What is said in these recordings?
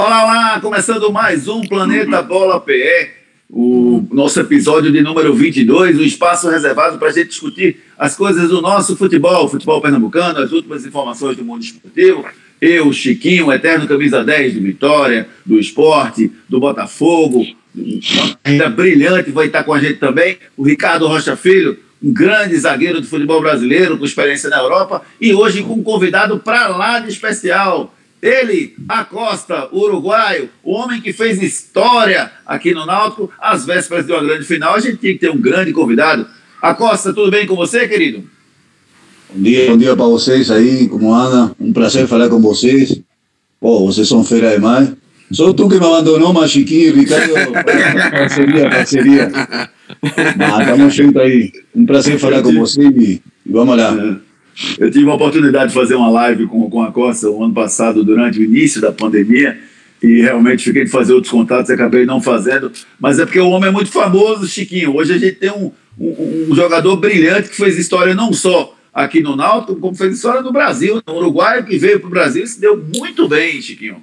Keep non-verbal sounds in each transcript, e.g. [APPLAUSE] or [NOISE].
Olá, olá! Começando mais um Planeta Bola PE, o nosso episódio de número 22, um espaço reservado para a gente discutir as coisas do nosso futebol, futebol pernambucano, as últimas informações do mundo esportivo. Eu, Chiquinho, o eterno camisa 10 do Vitória, do esporte, do Botafogo, ainda brilhante, vai estar com a gente também, o Ricardo Rocha Filho, um grande zagueiro do futebol brasileiro, com experiência na Europa, e hoje com um convidado para lá de especial, ele, Acosta, uruguaio, o homem que fez história aqui no Náutico, às vésperas de uma grande final, a gente tinha que ter um grande convidado. Acosta, tudo bem com você, querido? Bom dia, bom dia para vocês aí, como anda? Um prazer falar com vocês. Pô, vocês são fera demais. Só tu que me abandonou, mas Chiquinho e Ricardo, [LAUGHS] parceria, parceria. Mas estamos juntos aí. Um prazer falar com vocês e, e vamos lá. Eu tive a oportunidade de fazer uma live com, com a Costa o ano passado, durante o início da pandemia, e realmente fiquei de fazer outros contatos e acabei não fazendo. Mas é porque o homem é muito famoso, Chiquinho. Hoje a gente tem um, um, um jogador brilhante que fez história não só aqui no Náutico, como fez história no Brasil, no Uruguai, que veio para o Brasil e se deu muito bem, Chiquinho.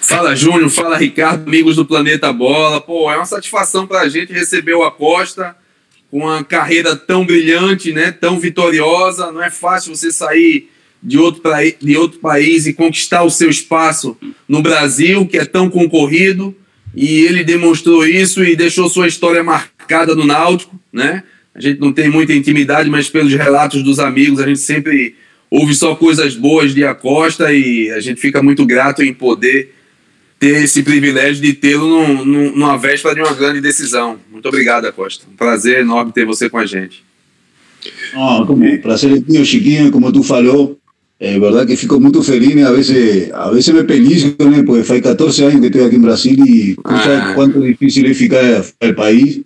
Fala, Júnior. Fala, Ricardo, amigos do Planeta Bola. Pô, é uma satisfação para a gente receber o Acosta uma carreira tão brilhante, né, tão vitoriosa. Não é fácil você sair de outro, de outro país e conquistar o seu espaço no Brasil, que é tão concorrido. E ele demonstrou isso e deixou sua história marcada no Náutico, né? A gente não tem muita intimidade, mas pelos relatos dos amigos, a gente sempre ouve só coisas boas de Acosta e a gente fica muito grato em poder ter esse privilégio de tê-lo numa véspera de uma grande decisão. Muito obrigado, Acosta. Um prazer enorme ter você com a gente. Como prazer é meu, Chiquinho, como tu falou, é verdade que fico muito feliz, né? a vezes, a vezes me pelisco, né? porque faz 14 anos que estou aqui em Brasil e tu ah. sabes quanto difícil é ficar no país.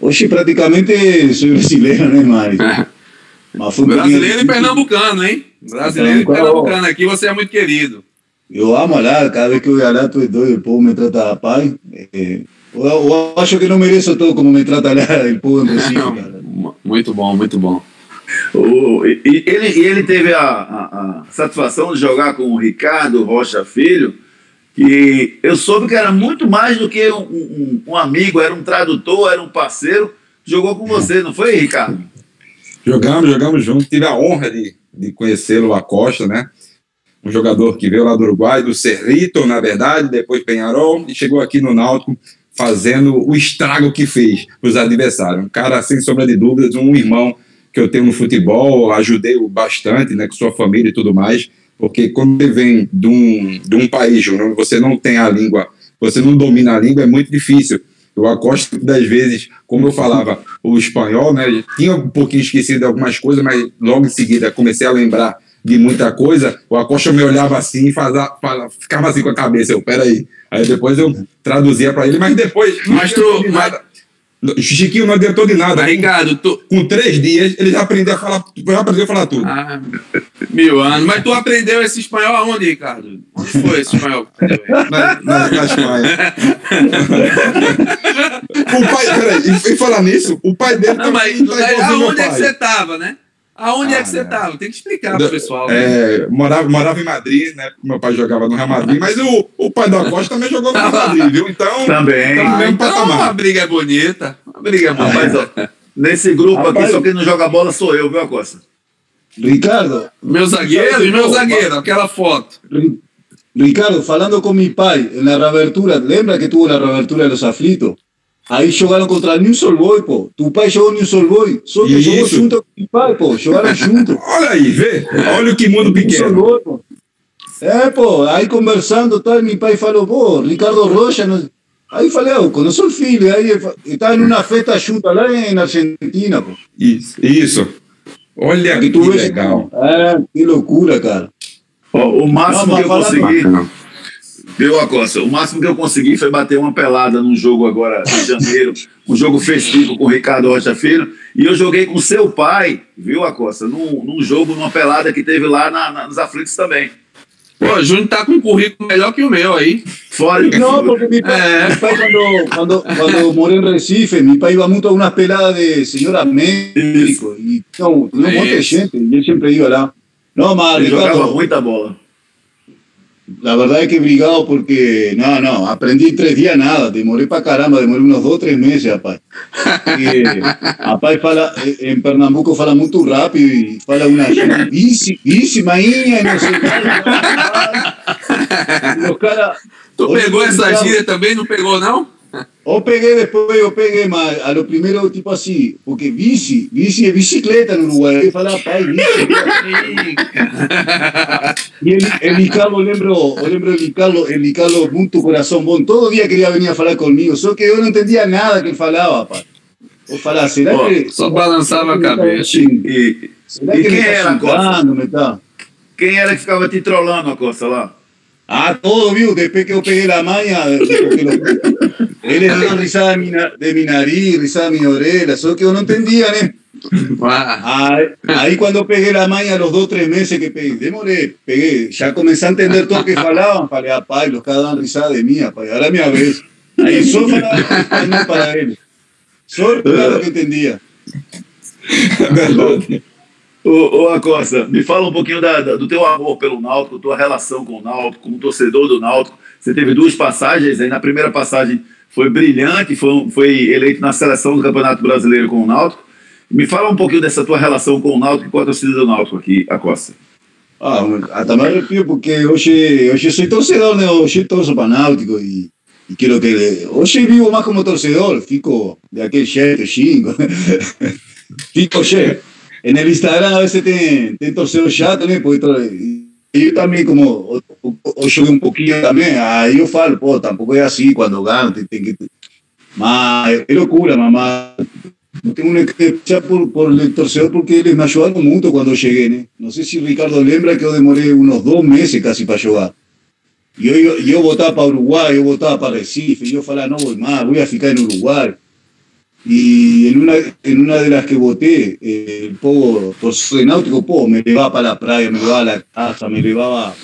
Hoje praticamente sou brasileiro, né, Mari? [LAUGHS] Mas um brasileiro e pernambucano, hein? Brasileiro e pernambucano. Aqui você é muito querido. Eu amo lá, cada vez que eu ia lá, tu é doido, o povo me trata rapaz. É, eu, eu, acho que não mereço todo como me trata lá o povo em Recife, cara. Muito bom, muito bom. O, e, ele, ele teve a, a, a, satisfação de jogar com o Ricardo Rocha Filho, que eu soube que era muito mais do que um, um, um amigo, era um tradutor, era um parceiro. Jogou com você, não foi, Ricardo? Jogamos, jogamos juntos. Tive a honra de, de conhecê-lo, a Costa, né? Um jogador que veio lá do Uruguai, do Cerrito, na verdade, depois Penharol, e chegou aqui no Náutico fazendo o estrago que fez para os adversários. Um cara, sem sombra de dúvidas, um irmão que eu tenho no futebol, ajudei bastante, né, com sua família e tudo mais, porque quando você vem de um, de um país onde você não tem a língua, você não domina a língua, é muito difícil. Eu acosto das vezes, como eu falava o espanhol, né, tinha um pouquinho esquecido de algumas coisas, mas logo em seguida comecei a lembrar de muita coisa, o Acosta me olhava assim e fazia, ficava assim com a cabeça. Eu, peraí. Aí depois eu traduzia para ele, mas depois. Mas tu. Mas... Chiquinho não adiantou de nada. Mas, Ricardo, tu... Com três dias, ele já aprendeu a falar, já aprendeu a falar tudo. Ah, mil anos. Mas tu aprendeu esse espanhol aonde, Ricardo? Onde foi esse espanhol? na, na, na Espanha. [LAUGHS] o pai, peraí, e falar nisso, o pai dele não, mas, tá aonde é que você tava, né? Aonde ah, é que você estava? Tem que explicar para o pessoal. Né? É, morava, morava em Madrid, né? Meu pai jogava no Real Madrid, mas o, o pai da Costa também jogou no Real Madrid, viu? Então. Também. Tá ah, então a briga é bonita. A briga é bonita. Rapaz, ó, nesse grupo Rapaz, aqui, só quem não joga bola sou eu, viu, Acosta? Ricardo. Meu zagueiro e meu zagueiro, aquela foto. Ricardo, falando com meu pai na reabertura, lembra que tuvo na reabertura dos aflitos? Aí jogaram contra New Soul Boy, pô. Tu pai jogou New Soul Boy. Só que jogou junto com o pai, pô. Jogaram junto. [LAUGHS] Olha aí, vê. Olha o que mundo pequeno. Boy, pô. É, pô. Aí conversando, tal, meu pai falou, pô, Ricardo Rocha. Não... Aí falei, eu conheço o filho. Aí estava em uma festa junto lá na Argentina, pô. Isso, isso. Olha que, que legal. É, que loucura, cara. o máximo não, que eu consegui... Viu, Acosta? O máximo que eu consegui foi bater uma pelada num jogo agora de janeiro, um jogo festivo com o Ricardo Rocha Filho, e eu joguei com seu pai, viu, Acosta? Num, num jogo, numa pelada que teve lá na, na, nos aflitos também. Pô, o Júnior tá com um currículo melhor que o meu aí. Fora Não, porque meu pai, é. meu pai quando, quando, quando morei em Recife, meu pai ia muito a umas peladas de senhora médico, e então, um monte de gente, e ele sempre ia lá. Não, mas, Ele Ricardo, jogava muita bola. La verdad es que brigado porque, no, no, aprendí en tres días nada, demoré para caramba, demoré unos dos, tres meses, rapaz. Y, rapaz, fala, en Pernambuco fala muy rápido y fala una bici, no sé Los cara, ¿Tú pegó esa gíria también? ¿No pegó, no? O pegué después, yo pegué más a lo primero tipo así, porque bici, bici es bicicleta en Uruguay, fala pai, bici. y el, el Licalo, lembro, lembro el Licalo, el Licalo, muito corazón bon, todo día quería venir a falar conmigo, solo que yo no entendía nada que él falaba, pai. O falar, será que... Só balançava a cabeça. E, será e que quem era, Costa? Quem era que ficava te trollando, a Costa, lá? Ah, todo, viu? Después que yo pegué la maña, era una risada de mi, de mi nariz, risada de mi oreja, solo que yo no entendía, ¿eh? Ahí, ahí, cuando pegué la maña, los dos tres meses que pegué, demoré, pegué, ya comencé a entender todo lo que falaban, para apá, y los cada daban risada de mí, apá, y ahora mi vez. Ahí solo falaba para él. Solo claro que entendía. [LAUGHS] Ô, ô Acosta, me fala um pouquinho da, da, do teu amor pelo Náutico, tua relação com o Náutico, como torcedor do Náutico. Você teve duas passagens, aí na primeira passagem foi brilhante, foi, foi eleito na seleção do Campeonato Brasileiro com o Náutico. Me fala um pouquinho dessa tua relação com o Náutico e com a torcida do Náutico aqui, Acosta. Ah, até me arrepio porque hoje, hoje sou torcedor, né? Hoje torço para Náutico e, e quero que... Hoje vivo mais como torcedor, fico de aquele jeito, xingo. [LAUGHS] fico cheio. el Instagram a veces te, te torceo ya también, porque yo también como, o, o, yo un poquito también, ahí yo falo, po, tampoco es así, cuando gano, te, te, te, más, es locura, mamá. Tengo que echar por, por el torcedor porque él me ayudaron mucho cuando llegué. ¿no? no sé si Ricardo lembra que yo demoré unos dos meses casi para jugar. Yo, yo, yo votaba para Uruguay, yo votaba para Recife, yo falaba, no voy más, voy a ficar en Uruguay. Y en una, en una de las que voté, eh, el povo, por soy náutico, povo, me llevaba para la playa, me llevaba a la casa, me llevaba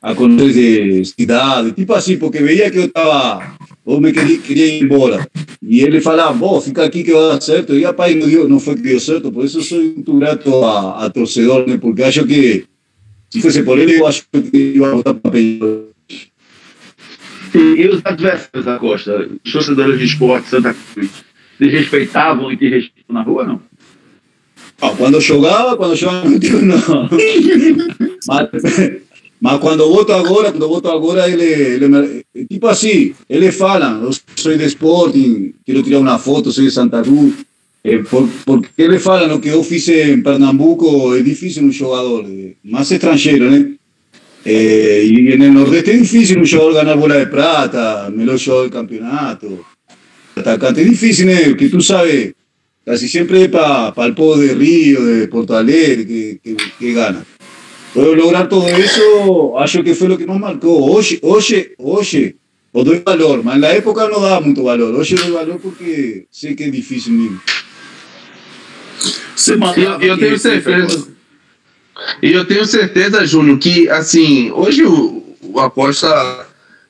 a conocer de ciudad, tipo así, porque veía que yo estaba, vos me quería, quería ir embora. Y él le falaba, vos, fica aquí que va a hacer, y ya pai no, dio, no fue que dio cierto, por eso soy un grato a, a torcedor, ¿no? porque yo que, si fuese por él, yo que iba a votar para Peñarol. E os adversários da Costa, os torcedores de esporte Santa Cruz, te respeitavam e te respeitam na rua, não? Ah, quando jogava, quando jogava contigo, [LAUGHS] não. mas, mas quando voto agora, quando voto agora, ele, ele tipo assim, eles falam, eu sou de Sporting, quero tirar uma foto, sou de Santa Cruz. Eh, por, porque eles falam o que eu fiz em Pernambuco é difícil um jogador, mais estrangeiro, né? Eh, e no Nordeste é difícil um jogador ganhar bola de prata, melhor jogador do campeonato atacante. Difícil, ¿eh? que tú sabes, casi siempre para pa el de Río, de Porto Alegre, que, que, que gana. Pero lograr todo eso, acho que fue lo que nos marcó. Oye, oye, oye, o doy valor, mas en la época no daba mucho valor. Hoy doy valor porque sé que es difícil mismo. Eu, eu tenho certeza. E eu tenho certeza, Júnior, que assim, hoje o, o Acosta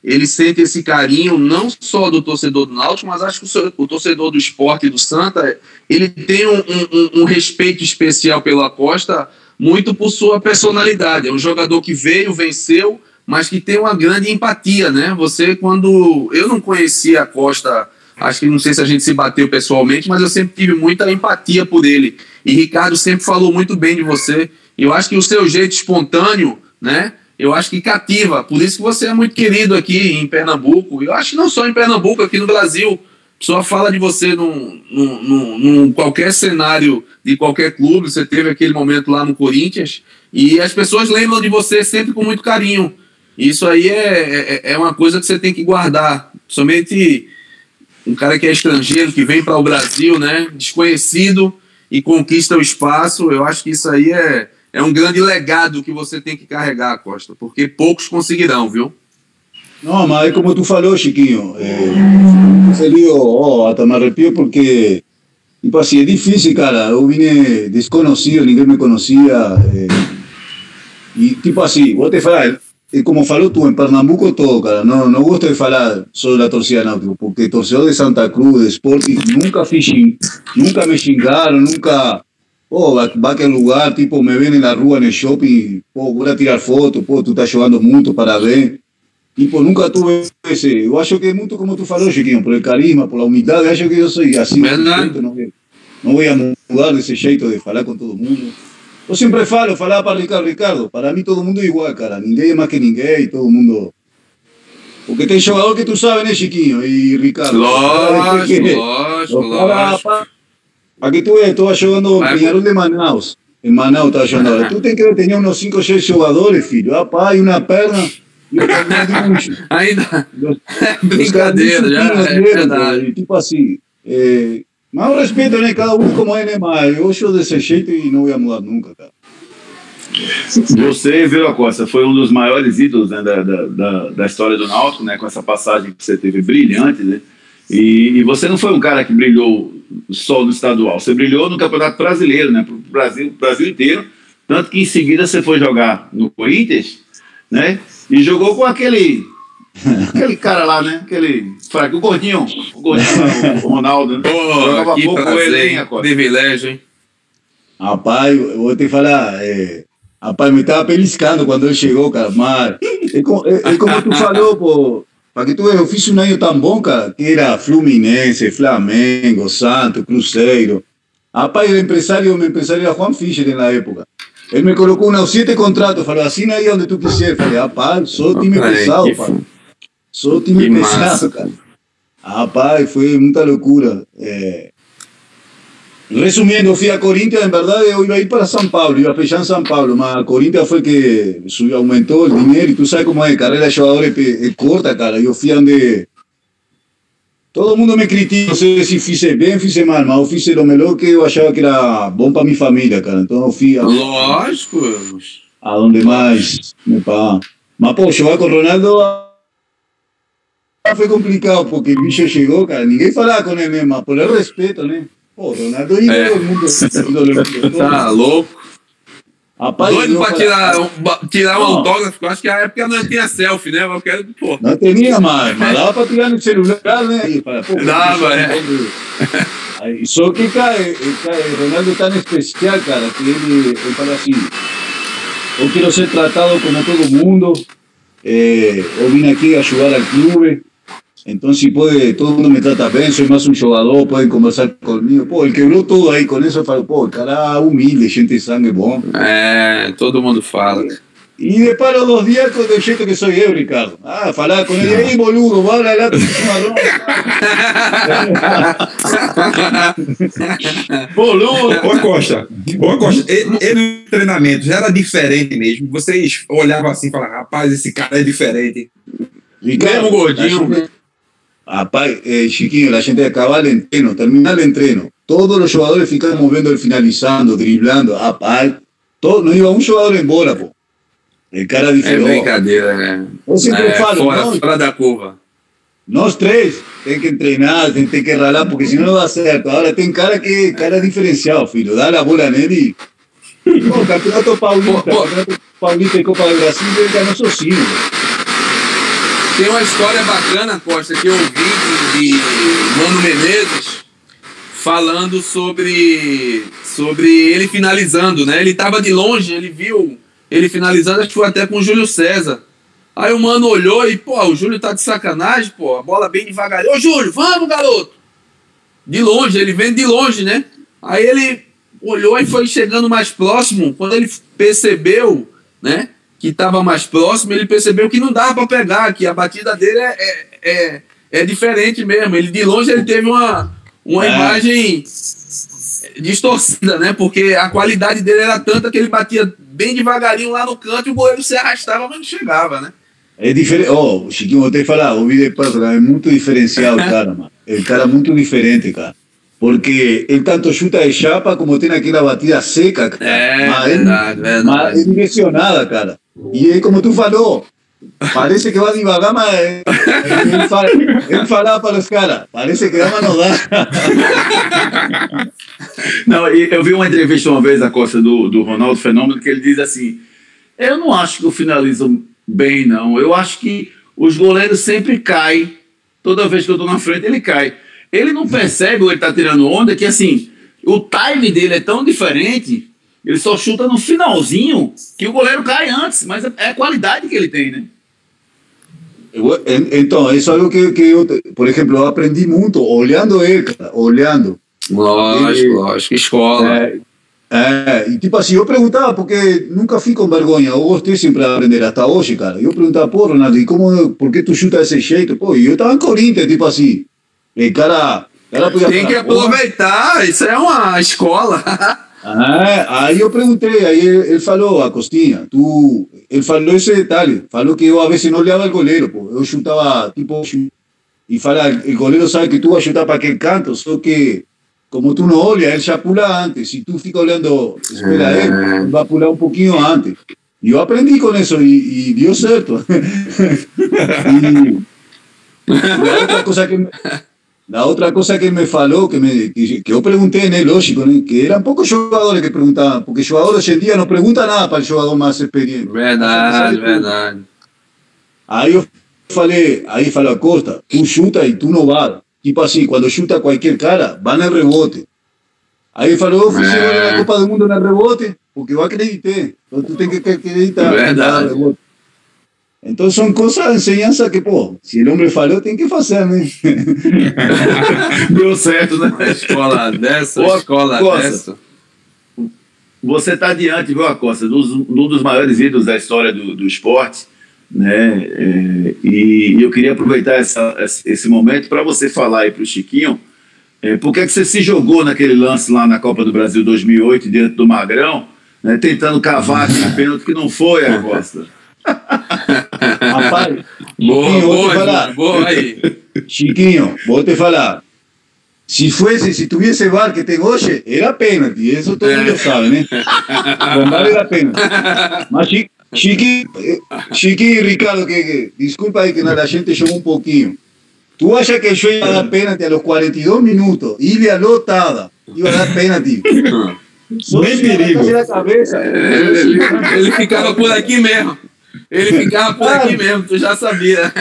ele sente esse carinho não só do torcedor do Náutico, mas acho que o, torcedor do esporte do Santa, ele tem um, um, um, respeito especial pelo Acosta, muito por sua personalidade. É um jogador que veio, venceu, mas que tem uma grande empatia, né? Você, quando... Eu não conhecia a Costa, acho que não sei se a gente se bateu pessoalmente, mas eu sempre tive muita empatia por ele. E Ricardo sempre falou muito bem de você. Eu acho que o seu jeito espontâneo, né? Eu acho que cativa. Por isso que você é muito querido aqui em Pernambuco. Eu acho que não só em Pernambuco, aqui no Brasil. A pessoa fala de você num, num, num, num, qualquer cenário de qualquer clube. Você teve aquele momento lá no Corinthians. E as pessoas lembram de você sempre com muito carinho. Isso aí é, é, é uma coisa que você tem que guardar. Somente um cara que é estrangeiro, que vem para o Brasil, né? Desconhecido e conquista o espaço. Eu acho que isso aí é, é um grande legado que você tem que carregar, Costa, porque poucos conseguirão, viu? Não, mas como tu falou, Chiquinho, é, feliz, oh, até me arrepio porque, tipo assim, é difícil, cara, eu vim desconhecido, ninguém me conhecia, é, e tipo assim, vou te falar, é como falou tu, em Pernambuco todo, cara, não, não gosto de falar sobre a torcida náutica, porque torcedor de Santa Cruz, de Sporting, nunca fiz, nunca me xingaram, nunca oh, va, va a aquel lugar, tipo, me ven en la rúa, en el shopping, oh, voy a tirar fotos, oh, tú estás jugando mucho, para ver. Tipo, nunca tuve ese. Yo acho que es mucho como tú falou, Chiquinho, por el carisma, por la humildad. Acho que yo soy así. ¿Verdad? No, voy- no voy a mudar de ese jeito de falar con todo el mundo. Yo siempre falo, falaba para Ricardo, Ricardo. Para mí todo el mundo es igual, cara. Ninguém es más que ninguém y todo el mundo. Porque tem jogador que tú sabes, né, Chiquinho? Y Ricardo. Lógico, lógico, [LAUGHS] lógico. Aquí tú estaba jugando Vai, en Peñarol de Manaus. En Manaus estaba jugando. Ajá. Tú que tenía unos 5 o 6 jugadores, filho. Ah, pá, y una perna. Ainda. Brincadeira, já é verdade. Tipo assim. É, mas eu respeito, né? Cada um como é, né? Mas eu sou desse jeito e não ia mudar nunca, cara. Você, viu, Acosta, foi um dos maiores ídolos né, da, da, da, da história do Náutico, né, com essa passagem que você teve brilhante, né? E, e você não foi um cara que brilhou só no estadual, você brilhou no Campeonato Brasileiro, né? Pro Brasil, Brasil inteiro. Tanto que em seguida você foi jogar no Corinthians, né? E jogou com aquele. Aquele cara lá, né? Aquele. fraco, O gordinho. O gordinho lá, o Ronaldo, né? Pô, Jogava que pouco com ele, prazer, hein? Acosta? Privilégio, hein? Rapaz, eu vou te falar, é, rapaz, me estava beliscando quando ele chegou, cara, mas é, co- é- é como tu falou, pô, para que tu veja, eu fiz um ano tão bom, cara, que era Fluminense, Flamengo, Santos, Cruzeiro. Rapaz, o empresário, o meu empresário era Juan Fischer na época. Ele me colocou uns sete contratos, falou, assina aí onde tu quiser. Falei, rapaz, sou time pesado, pai. Sou time pesado, cara. Rapaz, foi muita loucura. É, Resumiendo, fui a Corinthians, en verdad yo iba a ir para San Pablo, iba a fechar en San Pablo, mas Corinthians fue que subió, aumentó el dinero y tú sabes cómo es, carrera de pe- es corta, cara. Yo fui a donde todo el mundo me critica, no sé si fice bien, fice mal, mas yo fice lo mejor que yo achaba que era bom para mi familia, cara. Entonces fui a, Lógico. a donde más me pagaban. Mas, pô, jugar con Ronaldo ah, fue complicado porque el bicho llegó, cara. Ninguém falaba con él mismo, por el respeto, ¿no? Pô, Ronaldo ídolo É. mundo. ídolo del mundo. Tá louco. Rapaz, Doido pra tirar, um- tirar um autógrafo. Eu acho que a época não tinha selfie, né? Mas eu quero, pô. Não tinha mais, mas dava para tirar no celular, né? E pô, Dava, é. Aí, Só que, cara, eh, cara, Ronaldo é tão especial, cara, que ele, ele fala assim: eu quero ser tratado como todo mundo, eh, eu vim aqui ajudar ao clube, então se pode, todo mundo me trata bem, sou mais um jogador, podem conversar comigo. Pô, ele quebrou tudo aí com isso, eu falo, pô, cara humilde, gente de sangue bom. É, todo mundo fala. Y de paro dos días con el jeito que soy yo, Ricardo. Ah, falaba con él, ahí boludo, va a hablar tu. [LAUGHS] Boludo! Ô Costa, ô Costa, ele, ele no treinamento já era diferente mesmo. Vocês olhavam assim e falavam, rapaz, esse cara é diferente. Mesmo gordinho. Eh, chiquillo, la gente acaba el entreno, termina el entreno. Todos los jugadores ficamos viendo el finalizando, driblando. Rapaz, todo, no iba un jugador en bola. El cara É diferente. brincadeira, né? Eu sempre É, falo, fora, não, fora da curva. Nós três tem que treinar, tem, tem que ralar, porque senão não dá certo. Agora tem cara que cara diferencial, filho. Dá a bola nele. [LAUGHS] Pô, Campeonato Paulista, Pô, pô. Campeonato Paulista e Copa do Brasil, ele ganhou sozinho. Tem uma história bacana, Costa, que eu ouvi de, Mano Menezes falando sobre, sobre ele finalizando, né? Ele estava de longe, ele viu ele finalizando, acho que foi até com o Júlio César. Aí o mano olhou e, pô, o Júlio tá de sacanagem, pô, a bola bem devagar. Ô, Júlio, vamos, garoto! De longe, ele vem de longe, né? Aí ele olhou e foi chegando mais próximo. Quando ele percebeu, né, que estava mais próximo, ele percebeu que não dava para pegar, que a batida dele é, é, é, é diferente mesmo. Ele de longe ele teve uma, uma É. imagem distorcida, né? Porque a qualidade dele era tanta que ele batia bem devagarinho lá no canto e o goleiro se arrastava, mas não chegava, né? É diferente. Oh, Chiquinho, vou te falar, de passo, é muito diferencial o [LAUGHS] cara, mano. É cara muito diferente, cara. Porque ele tanto chuta de chapa como tem aquela batida seca, cara. É, Mas ele- verdade, verdade. Mas é direcionada, cara. E é como tu falou, parece que vai devagar, mas ele, fala, ele falava para os caras, parece que dá, [LAUGHS] não dá. Não, eu vi uma entrevista uma vez, a Costa, do, do Ronaldo Fenômeno, que ele diz assim: Eu não acho que eu finalizo bem, não. Eu acho que os goleiros sempre caem. Toda vez que eu tô na frente, ele cai. Ele não percebe, ou ele tá tirando onda, que assim, o time dele é tão diferente, ele só chuta no finalzinho, que o goleiro cai antes, mas é a qualidade que ele tem, né? Então, isso é algo que, que eu, por exemplo, eu aprendi muito olhando ele, cara, olhando. Lógico, ele, lógico, escola. É, é, e tipo assim, eu perguntava, porque nunca fico com vergonha, eu gostei sempre de aprender até hoje, cara. Eu perguntava, pô, Ronaldo, e como, por que tu chuta desse jeito? Pô, e eu tava em Corinthians, tipo assim, e cara, cara podia Tem falar, que aproveitar, isso é uma escola. [LAUGHS] Ah, aí eu perguntei, aí ele, ele falou, Acostinha, tu, ele falou esse detalhe, falou que eu a vezes não olhava o goleiro, pô, eu chutava, tipo, e fala, o goleiro sabe que tu vai chutar para aquele canto, só que como tu não olha, ele já pula antes, se tu fica olhando, espera ele, ele vai pular um pouquinho antes. E eu aprendi com isso e, e deu certo. e, [LAUGHS] e outra coisa que... La otra cosa que me falou, que, me, que, que yo pregunté en él, lógico, que eran pocos jugadores que preguntaban, porque el jugador hoy en día no pregunta nada para el jugador más experiente. Verdade, verdade. Aí eu falei, aí falou a Costa, tu chuta e tu não vai. Tipo assim, quando chuta qualquer cara, vai no rebote. Aí ele falou, eu fiz é. na Copa do Mundo no rebote, porque eu acreditei. Então tu tem que acreditar. Verdade. Então são coisas, ensinança que, pô, se o homem falou, tem que fazer, né? Deu certo, né? escola dessa, Ô, escola Costa, dessa. Você está diante, viu, Acosta, de um dos maiores ídolos da história do, do esporte, né? É, e eu queria aproveitar essa, esse momento para você falar aí para o Chiquinho, é, por que, é que você se jogou naquele lance lá na Copa do Brasil 2008, diante do Magrão, né, tentando cavar aquele pênalti que não foi, Acosta? [LAUGHS] [LAUGHS] Rapaz, boa, [LAUGHS] Chiquinho, boa, falar. boa aí. Chiquinho, vou te falar. Se fosse, se tivesse VAR que tem hoje, era pênalti. Isso todo mundo sabe, né? Com VAR era pênalti. [LAUGHS] Mas Chiquinho, Chiquinho e Ricardo, que, que, desculpa aí que a gente jogou um pouquinho. Tu acha que o juiz ia dar pênalti a los 42 minutos? Ilha lotada. Iba a dar pênalti. Nem perigo. Ele, ele, ele ficava por aqui mesmo. Ele ficava por aqui mesmo, tu já sabia.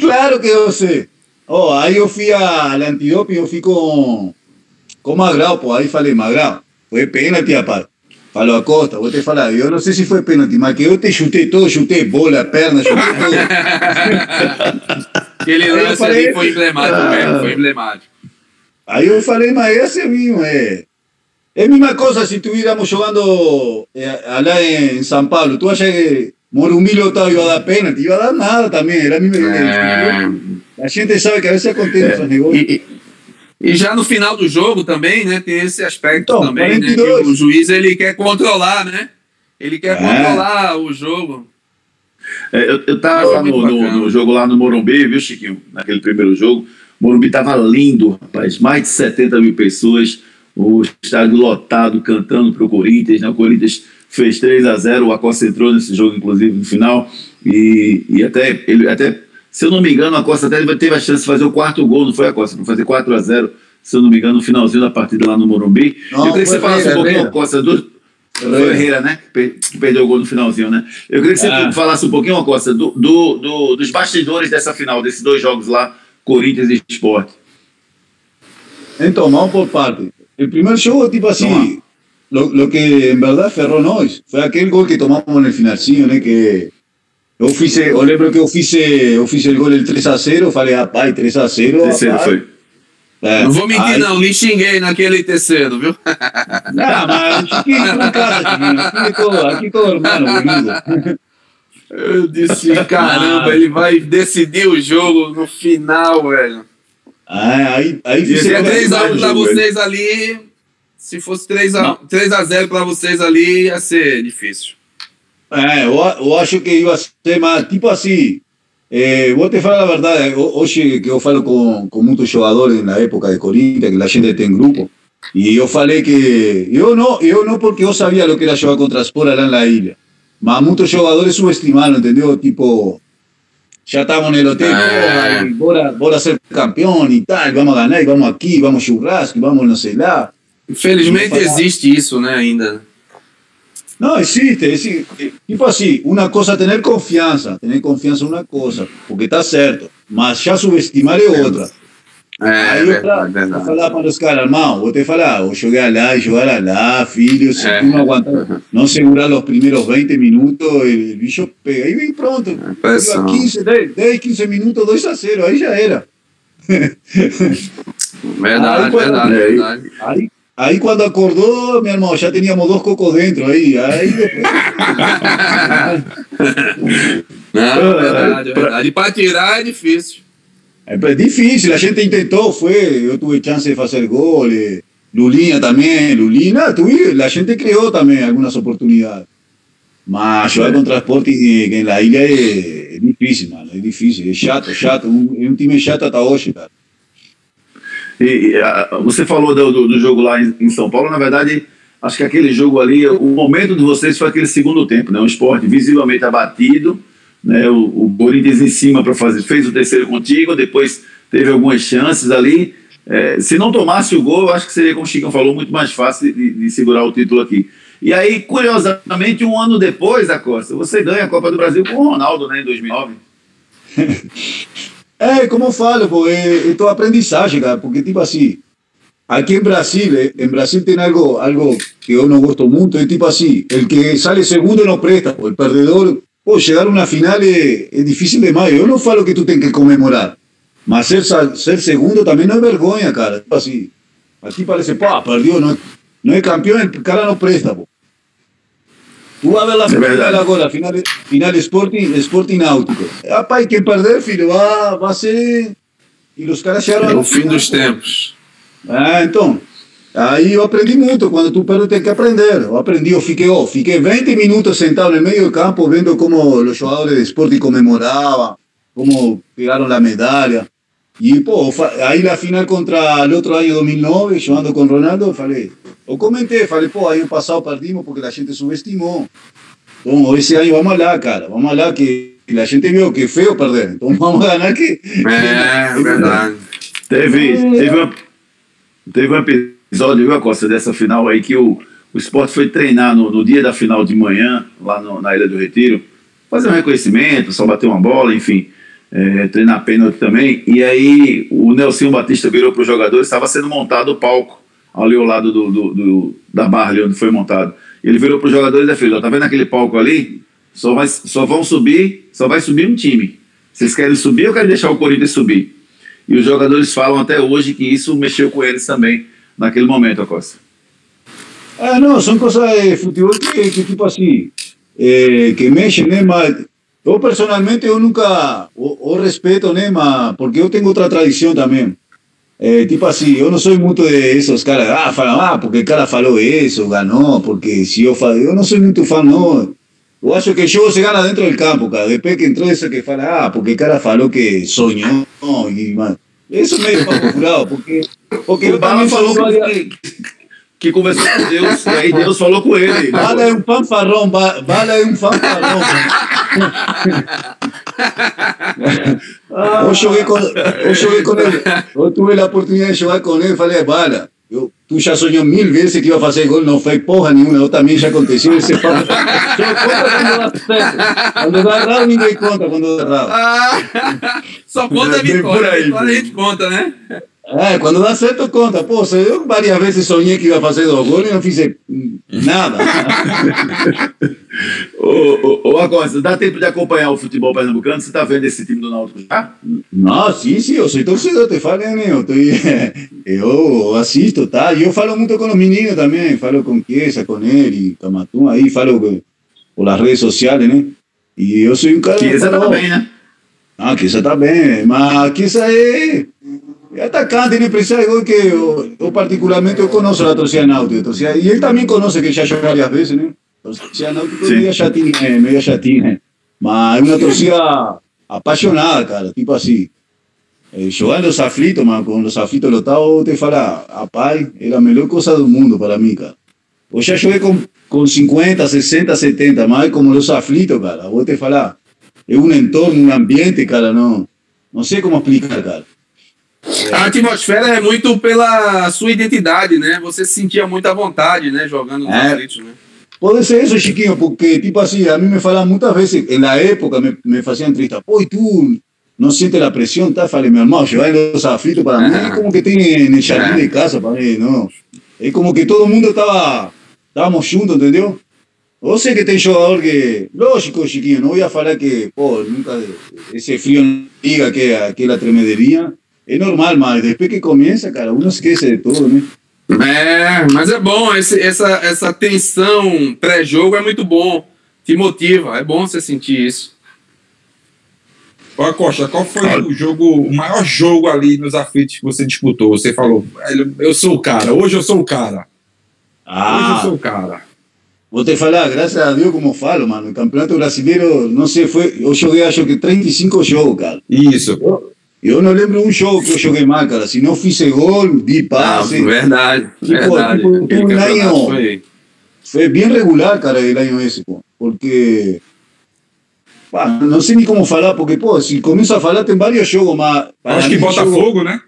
Claro que eu sei. Oh, aí eu fui a Antidoping, eu fui com, com Magrão, pô. Aí falei, Magrão, foi pênalti, rapaz. Falou a Costa, vou te falar, eu não sei se foi pênalti, mas que eu te chutei todo, chutei bola, perna, chutei tudo. Aquele [LAUGHS] lance falei, ali foi emblemático ah, mesmo, foi emblemático. Aí eu falei, mas esse é mesmo, é. É a mesma coisa se estuviéramos jogando eh, lá em São Paulo. Tu acha que Morumbi lotado iba a dar pena, te iba a dar nada también, era mi é... A gente sabe que a veces acontece é. esses negócios. E, e, já no final do jogo também, né, tem esse aspecto então, também, 42. né, que o juiz ele quer controlar, né? Ele quer é. controlar o jogo. É, eu, eu tava no, no, no, jogo lá no Morumbi, viu, Chiquinho? Naquele primeiro jogo. O Morumbi tava lindo, rapaz. Mais de 70 mil pessoas, o estádio lotado, cantando pro Corinthians, né? O Corinthians fez 3 a 0 o Acosta entrou nesse jogo, inclusive, no final, e, e até, ele, até, se eu não me engano, o Acosta até teve a chance de fazer o quarto gol, não foi, Acosta? Para fazer 4 a 0 se eu não me engano, no finalzinho da partida lá no Morumbi. Não, eu queria que você falasse um pouquinho, Acosta, do, foi Herrera, né? Que perdeu o gol no finalzinho, né? Eu queria que você ah. falasse um pouquinho, Acosta, do, do, do, dos bastidores dessa final, desses dois jogos lá, Corinthians e Sport. Então, vamos por parte. O primeiro jogo, tipo assim, lo, lo, que en verdad ferró nós fue aquel gol que tomamos en el finalzinho, né? Que eu fiz, eu lembro que eu fiz, eu fiz o gol del 3 a 0, falei, rapaz, 3 a 0. Terceiro foi. É, não vou mentir, aí... não, lhe xinguei naquele terceiro, viu? Não, [LAUGHS] mas aqui em casa, aqui tô, aqui tô irmão, amigo. Eu disse, caramba, ah. ele vai decidir o jogo no final, velho. Ah, aí, aí fiz 3x1 pra vocês ali, se fosse 3 a, 3 a 0 para vocês ali, ia ser difícil. É, eu, eu acho que ia ser mais, tipo assim, eh, vou te falar a verdade, hoje que eu falo com, com muitos jogadores na época de Corinthians, que a gente tem grupo, e eu falei que, eu não, eu não porque eu sabia o que era jogar contra as Spora lá na ilha, mas muitos jogadores subestimaram, entendeu? Tipo, já estamos no hotel, ah. bora, bora ser campeão e tal, vamos ganhar, vamos aqui, vamos churrasco, vamos não sei lá. Infelizmente existe isso, né, ainda. Não, existe, existe. Tipo assim, uma coisa é ter confiança, ter confiança é uma coisa, porque está certo, mas já subestimar é outra. É, Aí eu, verdade, pra, eu verdade. falava para os caras, irmão, vou te falar, vou jogar lá, jogar lá, filho, se É. tu não aguentar, não segurar os primeiros 20 minutos, o bicho pega. Aí vem pronto. pressão. 15, 10, 10, 15 minutos, 2 a 0, aí já era. Verdade, Aí, verdade, É, verdade. Aí, aí quando acordou, meu irmão, já teníamos dois cocos dentro aí. Aí depois. [LAUGHS] Não, verdade, verdade. E pra tirar é difícil. É difícil, a gente tentou, foi, eu tive chance de fazer gol, Lulinha também, Lulinha, tuve, a gente criou também algumas oportunidades. Mas jogar contra Sport em la ilha é, é difícil, mano, é difícil, é chato, chato, um, é um time chato até hoje, cara. E, ah, você falou do, do, jogo lá em, em São Paulo, na verdade, acho que aquele jogo ali, o momento de vocês foi aquele segundo tempo, né? Um esporte visivelmente abatido, né? O, o Corinthians em cima para fazer, fez o terceiro contigo, depois teve algumas chances ali. É, se não tomasse o gol, acho que seria, como o Chicão falou, muito mais fácil de, de segurar o título aqui. E aí, curiosamente, um ano depois da Costa, você ganha a Copa do Brasil com o Ronaldo, né, em 2009. [LAUGHS] É, como eu falo, pô, é, é tua aprendizagem, cara, porque tipo assim, aqui em Brasil, eh, em Brasil tem algo, algo que eu não gosto muito, é tipo assim, el que sale segundo não presta, pô, el perdedor, pô, chegar a uma final é, é difícil demais, eu não falo que tu tem que comemorar, mas ser, ser segundo também não é vergonha, cara, tipo assim, aqui parece, pô, perdeu, não, não é campeão, o cara não presta, pô. Tu vai ver a final agora, final, final Sporting, Sporting Náutico. Rapaz, quem perder, filho, vai, vai ser. E os caras chegaram É o fim final, dos pô. tempos. Ah, então. Aí eu aprendi muito. Quando tu perde, tem que aprender. Eu aprendi, eu fiquei, ó, fiquei 20 minutos sentado no meio do campo, vendo como os jogadores de Sporting comemoravam, como pegaram a medalha. E, pô, aí na final contra o outro ano, 2009, jogando com Ronaldo, eu falei, eu comentei, falei, pô, ano passado perdimos porque a gente subestimou. Então, esse ano vamos lá, cara, vamos lá, que a gente viu que é feio perder. Então vamos ganhar que. É, verdade. Teve, teve, uma, teve um episódio, viu, Costa, dessa final aí que o, o esporte foi treinar no, no dia da final de manhã, lá no- na Ilha do Retiro, fazer um reconhecimento, só bater uma bola, enfim, é, treinar pênalti também. E aí o Nelson Batista virou para os jogadores, estava sendo montado o palco ali ao lado do, do- do- da barra ali onde foi montado. Ele virou para os jogadores e falou: tá vendo aquele palco ali? Só, vai, só vão subir, só vai subir um time. Vocês querem subir ou querem deixar o Corinthians subir? E os jogadores falam até hoje que isso mexeu com eles também naquele momento, Acosta. Ah, não, são coisas de futebol que, que tipo assim, eh, que mexem, né? Mas eu, personalmente, eu nunca o, o respeito, né? Mas, porque eu tenho outra tradição também. Eh, tipo assim, eu não sou muito de esses caras, ah, falam, ah, porque o cara falou isso, ganhou, porque se eu falo, eu não sou muito fã, não. Eu acho que o jogo se gana dentro do campo, cara. Depois que entrou isso que fala, ah, porque o cara falou que sonhou, e, mano, isso é meio papo furado, porque, porque o eu Bala também falou sou que, que conversou com Deus, e aí Deus falou com ele. Bala é um fanfarrão, ba- bala é um fanfarrão. Eu joguei com, eu joguei com ele, eu tive a oportunidade de jogar com ele, falei, bala, eu, tu já sonhou mil vezes que ia fazer gol, não fez porra nenhuma, eu também já aconteceu, esse papo. Só conta quando dá certo. Quando dá errado, ninguém conta quando dá errado. Ah, só conta a vitória. A gente conta, né? É, quando dá certo, conta. Pô, eu várias vezes sonhei que ia fazer dois gols e não fiz nada. [LAUGHS] Ô, ô, ô, Acosta, dá tempo de acompanhar o futebol pernambucano? Você está vendo esse time do Náutico já? Não, sim, sim, eu sou torcedor, te falei, né? Eu, tô, [LAUGHS] eu assisto, tá? E eu falo muito com os meninos também, falo com Chiesa, com ele, com Matum, aí falo com, por as redes sociais, né? E eu sou um cara... Falo, tá bem, né? Ah, Chiesa tá bem, mas Chiesa é, é atacante, né? Precisa igual que eu, eu particularmente eu conheço a torcida náutica, a torcida, e ele também conhece que já jogou várias vezes, né? A torcida náutica é Sim. meio chatinha, meio chatinha, mas é uma torcida apaixonada, cara, tipo assim, eh, jogando os aflitos, mas com os aflitos lotados, eu te falar, rapaz, era a melhor coisa do mundo para mim, cara. Eu já joguei com, com 50, 60, 70, mas como os aflitos, cara, vou te falar, é um entorno, um ambiente, cara, não, não sei como explicar, cara. A atmosfera é muito pela sua identidade, né? Você se sentia muito à vontade, né? Jogando nos É. aflitos, né? Pode ser isso, Chiquinho, porque, tipo assim, a mim me falam muitas vezes, na época me, me faziam entrevista, pô, e tu no siente la presión, está, falei, mi hermano, llevar los aflitos para mí, es como que tiene en el jardín de casa para mí, no. Es como que todo mundo estaba, estábamos juntos, ¿entendió? O sea que tem jogador que, lógico, chiquillo, no voy a falar que, pô, nunca, ese frío diga que aquela tremederia, é normal, mas depois que começa, cara, uno esquece de tudo, né? É, mas é bom, esse, essa, essa tensão pré-jogo é muito bom, te motiva, é bom você sentir isso. Ó, Costa, qual foi o jogo, o maior jogo ali nos aflitos que você disputou? Você falou, eu sou o cara, hoje eu sou o cara. Ah, Hoje eu sou o cara. vou te falar, graças a Deus, como falo, mano, o Campeonato Brasileiro, não sei, foi, eu joguei acho que 35 jogos, cara. Isso. Eu, eu não lembro um jogo que eu joguei mal, cara. Se não fiz gol, di Não, passe. verdade, Tipo, verdade. tipo, um ganho. foi- Foi bem regular, cara, el año ese, pô. Porque. pá, não sei nem como falar, porque, pô, se começa a falar, tem vários jogos, mas. Acho que jogo- Botafogo, né?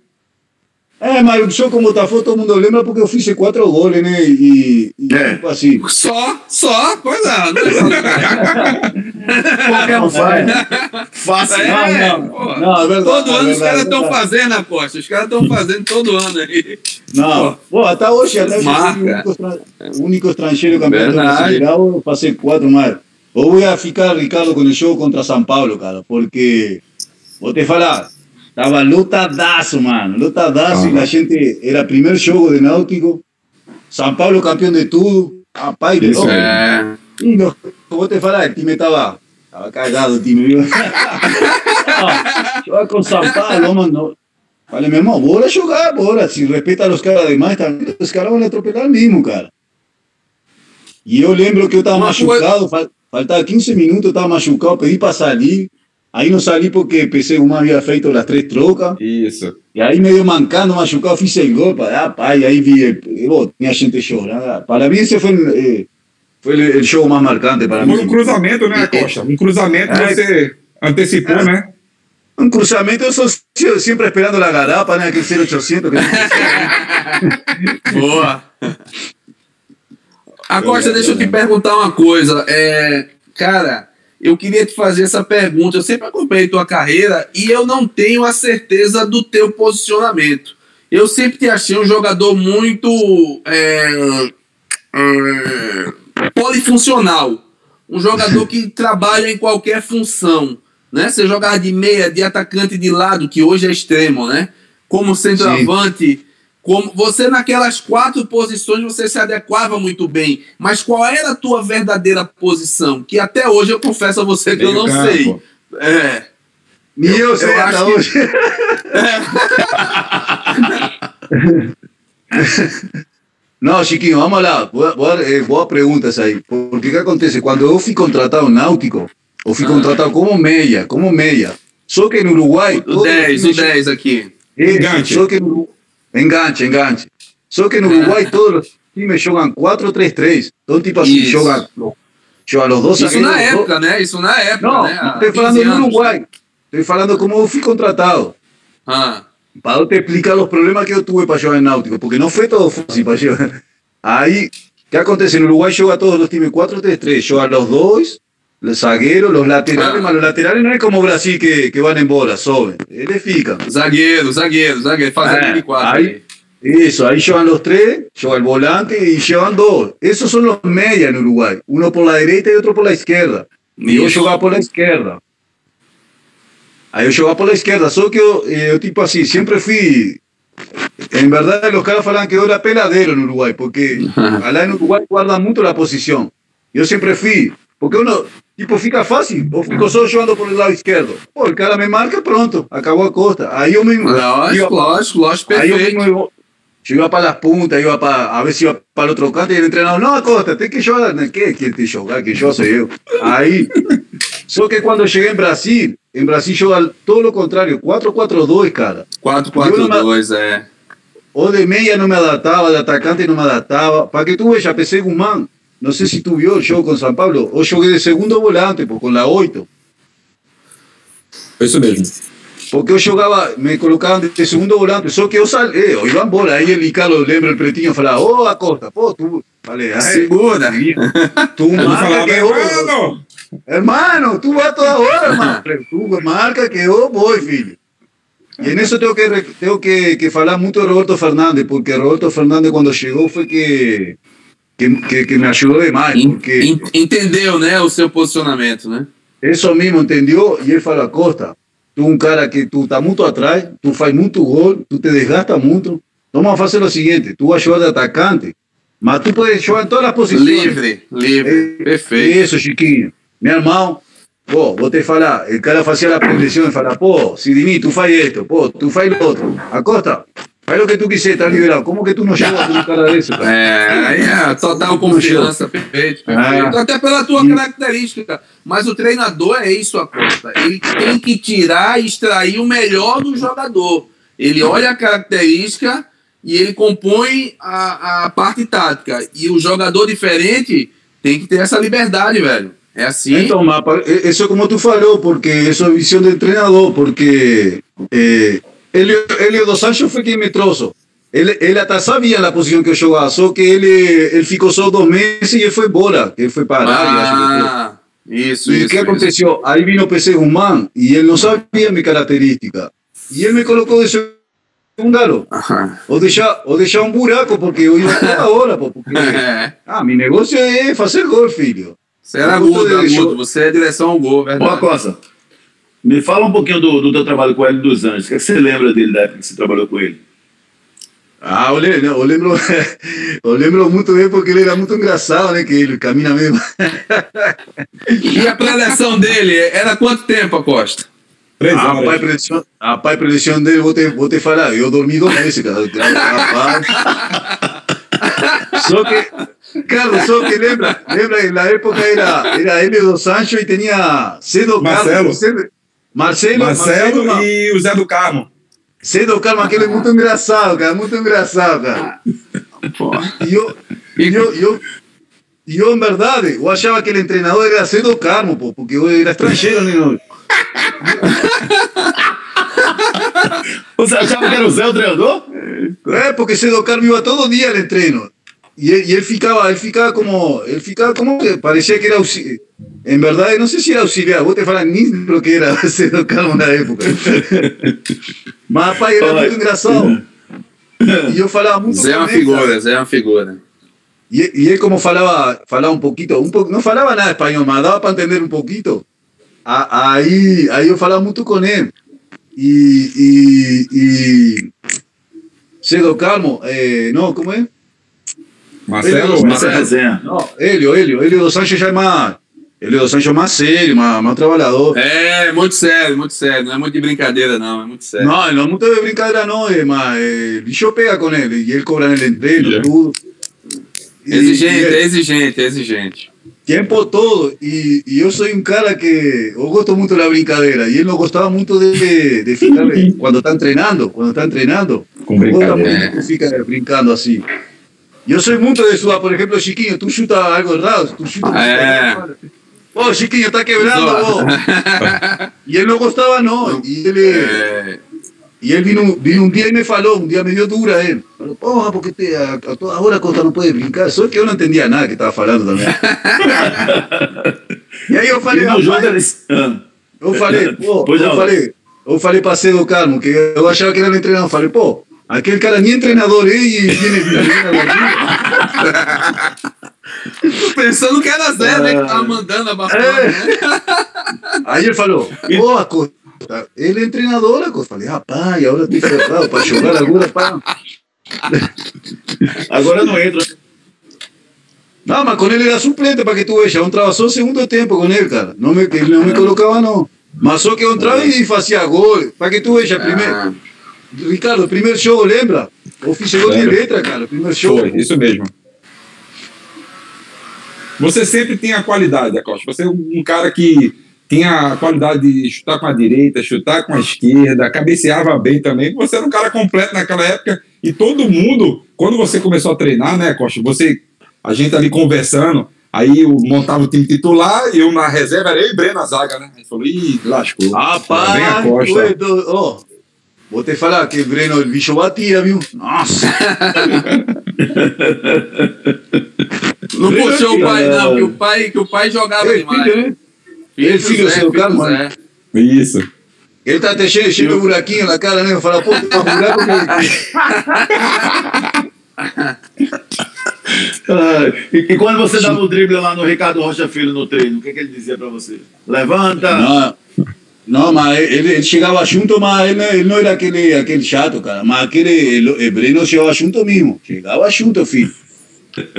É, mas o jogo com Botafogo todo mundo lembra porque eu fiz quatro goles, né? E. e É. tipo assim. Só, só, coisa. Não é Qualquer um faz. Fácil. É, não, pô. não, é verdade, Todo é ano os caras é estão verdade. fazendo, Aposta. Os caras estão fazendo todo ano aí. Não, pô, até hoje, até hoje, Marca. o único, estra- o único estrangeiro campeão brasileiro, eu passei quatro mais. Eu vou a ficar, Ricardo, com o jogo contra São Paulo, cara, porque, vou te falar, tava lutadaço, mano, lutadaço, e a gente, era primeiro jogo de Náutico, São Paulo campeão de tudo, rapaz, Isso louco. É. E no, vou te falar, o time estava tava cagado, o time, viu? Ah, Joga com São Paulo, mano. Falei, meu irmão, bora jogar, bora. Se respeita os caras demais, também, os caras vão atropelar mesmo, cara. E eu lembro que eu estava machucado, fal- faltava 15 minutos, eu estava machucado, pedi para sair. Aí não saí porque pensei que uma havia feito as três trocas. Isso. E aí meio mancando, machucado, fiz seis gols. Ah, pai, aí vi, eh, oh, tinha gente chorando. Para mim esse foi, eh, foi o jogo mais marcante para Foi mim. um cruzamento, né, Costa? Um cruzamento É. você antecipou, É. né? Um cruzamento, eu sou se- sempre esperando a garapa, né? Aquele 0800. Que... [LAUGHS] Boa. Agosta, deixa eu te perguntar uma coisa. É, cara, eu queria te fazer essa pergunta. Eu sempre acompanhei tua carreira e eu não tenho a certeza do teu posicionamento. Eu sempre te achei um jogador muito é, é, polifuncional. Um jogador [LAUGHS] que trabalha em qualquer função. Né? Você jogava de meia, de atacante de lado, que hoje é extremo, né? Como centroavante. Como você naquelas quatro posições você se adequava muito bem, mas qual era a tua verdadeira posição? Que até hoje eu confesso a você que eu Meio não campo. sei. É. Nem eu sei eu até acho que- hoje. [LAUGHS] Não, Chiquinho, vamos lá. Boa, boa, eh, boa pergunta essa aí. Porque o que acontece? Quando eu fui contratado Náutico, eu fui Ah. contratado como meia, como meia. Só que no Uruguai... O todos os 10, o times- 10 aqui. Enganche. Só que no, enganche, enganche. Só que no Uruguai todos os times jogam 4-3-3. Então, tipo assim, Isso. joga, joga os dois Isso na zagueiros, os época, né? Isso na época, Não, né? não Há estou 15 falando no anos. Uruguai. Estou falando como eu fui contratado. Ah, Para eu te explicar os problemas que eu tive para jogar em Náutico, porque não foi todo fácil para jogar. Aí, o que acontece? No Uruguai joga todos os times 4-3-3. Jogan os dois, os zagueiros, os laterales, Ah. mas os laterales não é como Brasil que, que vão embora, sobem. Eles ficam. zagueiro, zagueiro, zagueiro. Fazendo É, de quatro aí. Eso, ahí llevan los tres, lleva el volante y llevan dos. Esos son los medias en Uruguay. Uno por la derecha y otro por la izquierda. Y yo jugaba por la izquierda. Aí eu jogava por la izquierda, só que eu, eh, tipo assim, sempre fui. En verdad, los caras falan que eu era peladeiro no Uruguai, porque [LAUGHS] lá en Uruguai guardan muito a posição. Eu sempre fui, porque uno, tipo, fica fácil, eu fico só jogando el lado esquerdo. Pô, o cara me marca, pronto, acabou a costa. Aí eu mesmo. Lógico, lógico, lógico, Aí eu perfeito. mesmo eu, iba para las puntas, iba para, a ver si iba para el otro canto y el entrenador, no, Acosta, tem que jogar. ¿Qué? ¿Quién te jogar? Que yo soy yo. Ahí. Só que cuando llegué en Brasil, en Brasil joga todo lo contrario, 4-4-2, cara. 4-4-2, é. O de meia não me adaptava, de atacante não me adaptava. Para que tu veas, PC Guzmán, não sei se tu viu o jogo com São Paulo, eu joguei de segundo volante, pô, com la 8. Foi isso mesmo. Porque eu jogava, me colocavam de segundo volante, só que eu saí, eu ia embora. Aí ele, Carlos, lembra o pretinho, falava, ô, Acosta, pô, tu. Falei, ai, Segura. tu marca que eu. mano, hermano, tú vas toda hora, [LAUGHS] hermano. Tú marca que yo voy, filho. Y en eso tengo que, tengo que, que hablar mucho de Roberto Fernández, porque Roberto Fernández cuando llegó fue que, que, que, que me ajudou demais. Porque Entendeu, né, o seu posicionamento, né? Isso mesmo, entendeu? E ele fala, Costa, tu um cara que tu tá muito atrás, tu faz muito gol, tu te desgasta muito, então vamos fazer o seguinte, tu vai jogar de atacante, mas tu pode jogar em todas as posições. Livre, livre, É, perfeito. Isso, Chiquinho. Meu irmão, pô, vou te falar, o cara fazia a preleção e fala, pô, Sidini, tu faz isto, pô, tu faz o outro. Acosta, faz o que tu quiser, tá liberado. Como que tu não joga com um cara desse, cara? É, é total confiança, perfeito, perfeito. Ah. Até pela tua característica. Mas o treinador é isso, Acosta. Ele tem que tirar e extrair o melhor do jogador. Ele olha a característica e ele compõe a, a parte tática. E o jogador diferente tem que ter essa liberdade, velho. É assim. Então, mas pa- e- isso é como tu falou, porque isso é visão de treinador, porque eh, ele, ele dos Sancho foi quem me trouxe. Ele, ele até sabia na posição que eu jogava, só que ele, ele ficou só dois meses e ele foi embora, ele foi para a Arábia, acho que foi. ah, isso, E o isso. que isso. aconteceu? Aí vino o PC Guzmán e ele não sabia minha característica. E ele me colocou de segundo Aham. ou deixar, ou deixar um buraco, porque eu ia toda hora, porque [LAUGHS] ah, meu negócio é fazer gol, filho. Você era agudo, agudo. Você é direção ao gol, verdade. Costa, me fala um pouquinho do, do teu trabalho com o Hélio dos Anjos. O que, é que você lembra dele da época que você trabalhou com ele? Ah, eu lembro, eu lembro, [LAUGHS] eu lembro muito bem porque ele era muito engraçado, né? Que ele camina mesmo. [LAUGHS] E a preleção dele era quanto tempo, Acosta? Três A pai horas. preleção, a pai preleção dele, vou te, vou te falar, eu dormi dois meses, cara. [LAUGHS] Rapaz. Só que, Carlos, só que lembra, lembra que na época era, era ele do Sancho e tinha Cedo Marcelo. Carlos. Cedo- Marcelo, Marcelo Marcelo e o Zé do Carmo. Cedo Carlos, aquele é muito engraçado, cara, muito engraçado, cara. E eu, eu, eu, eu, em verdade, eu achava que o treinador era Cedo Carmo, pô, porque eu era estrangeiro, né? não. Você achava que era o Zé o treinador? É, porque Cedo Carmo ia todo dia no treino. E ele, e ele ficava, ele ficava como, ele ficava como que parecia que era auxiliar. Em verdade, não sei se era auxiliar, vou te falar nem lo que era Cedo Carmo na época. [LAUGHS] Mas, rapaz, era Olha. muito engraçado. E eu falava muito Zé é uma com ele, figura, sabe? Zé é uma figura. E, y él como falaba, falaba un poquito, un po, no falaba nada español, mas daba para entender un poquito. A- Aí, aí eu falava muito com ele. E, e, e Cedo Calmo, eh, não, como é? Marcelo, Ele- resenha. Não, Hélio, Hélio, Hélio dos Sanches já é mais, Hélio dos Sanches é mais sério, mais, mais trabalhador. É, muito sério, muito sério. Não é muito de brincadeira, não. É muito sério. Não, não é muito de brincadeira não, é, mas eh, bicho pega com ele, e ele cobra nele entreno, Yeah. tudo. E- Exigente, e ele- é exigente, é exigente. Tempo todo. E, e eu sou um cara que eu gosto muito da brincadeira. E ele não gostava muito de, de ficar [LAUGHS] quando está treinando. Quando está treinando, Com brincadeira. muito fica brincando assim. E eu sou muito de sua, por exemplo, Chiquinho, tu chuta algo errado, tu chuta. É. Ô, Chiquinho, tá quebrando, ô. E ele não gostava, não. E ele. É, E ele vino, vino um dia e me falou, um dia me deu dura ele. Falou, porra, porque te, a, a toda hora a Costa não pode brincar. Só que eu não entendia nada que estava falando também. e [LAUGHS] aí eu E falei, no rapaz, jogo eles. Ah, eu falei, pô, Pois eu não. falei, eu falei para Cedo Calmo, que eu achava que era um treinador. Falei, pô, aquele cara nem treinador é e viene viene [LAUGHS] Pensando que era Zé, né? Que tava mandando a bafona, É. né? [LAUGHS] Aí ele falou, pô, Costa, ele é treinador, Costa. Falei, rapaz, agora eu estou ferrado para jogar agora, pá. [LAUGHS] agora não entra. Não, mas com ele era suplente para que tu veja. Eu entrava só segundo tempo com ele, cara. Não me, ele não me colocava, não. Mas só que eu entrava e fazia gol. Para que tu veja, primeiro. Ah, Ricardo, o primeiro jogo, lembra? Eu fiz gol de letra, cara. o Primeiro jogo. Foi, isso mesmo. Você sempre tem a qualidade, Acosta. Você é um cara que tinha a qualidade de chutar com a direita, chutar com a esquerda, cabeceava bem também. Você era um cara completo naquela época e todo mundo, quando você começou a treinar, né, Costa? Você, a gente ali conversando, aí eu montava o time titular, eu na reserva, era eu e Breno na zaga, né? Aí falou, ih, lascou. Lá vem a Rapaz, Costa. ué, do- ó, vou te falar que o Breno, o bicho batia, viu? Nossa. Não puxou o pai, não, que o pai, que o pai jogava É, demais. filho, né? Ele, filho do seu Carlos, é. Isso. Ele tá até cheio, cheio de buraquinho na cara, né? Eu falo, pô, um buraco. Ah, [LAUGHS] e, e quando você dava o drible lá no Ricardo Rocha Filho no treino, o que, que ele dizia pra você? Levanta! Não, não, mas ele, ele chegava junto, mas ele, não- ele não era aquele, aquele chato, cara. Mas aquele, ele, o Breno chegava junto mesmo. Chegava junto, filho.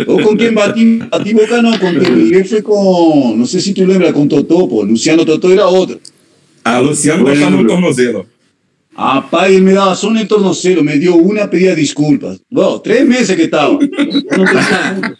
Ou com quem bati, bati boca não, com quem Miguel foi com, não sei se tu lembra, com Totó, pô. Luciano Totó era outro. A Luciano Lembro. botava no tornozelo. Rapaz, ele me daba só no tornozelo, me dio una, pedía disculpas. Bueno, tres meses que estaba. [LAUGHS] Eu não pedía nunca.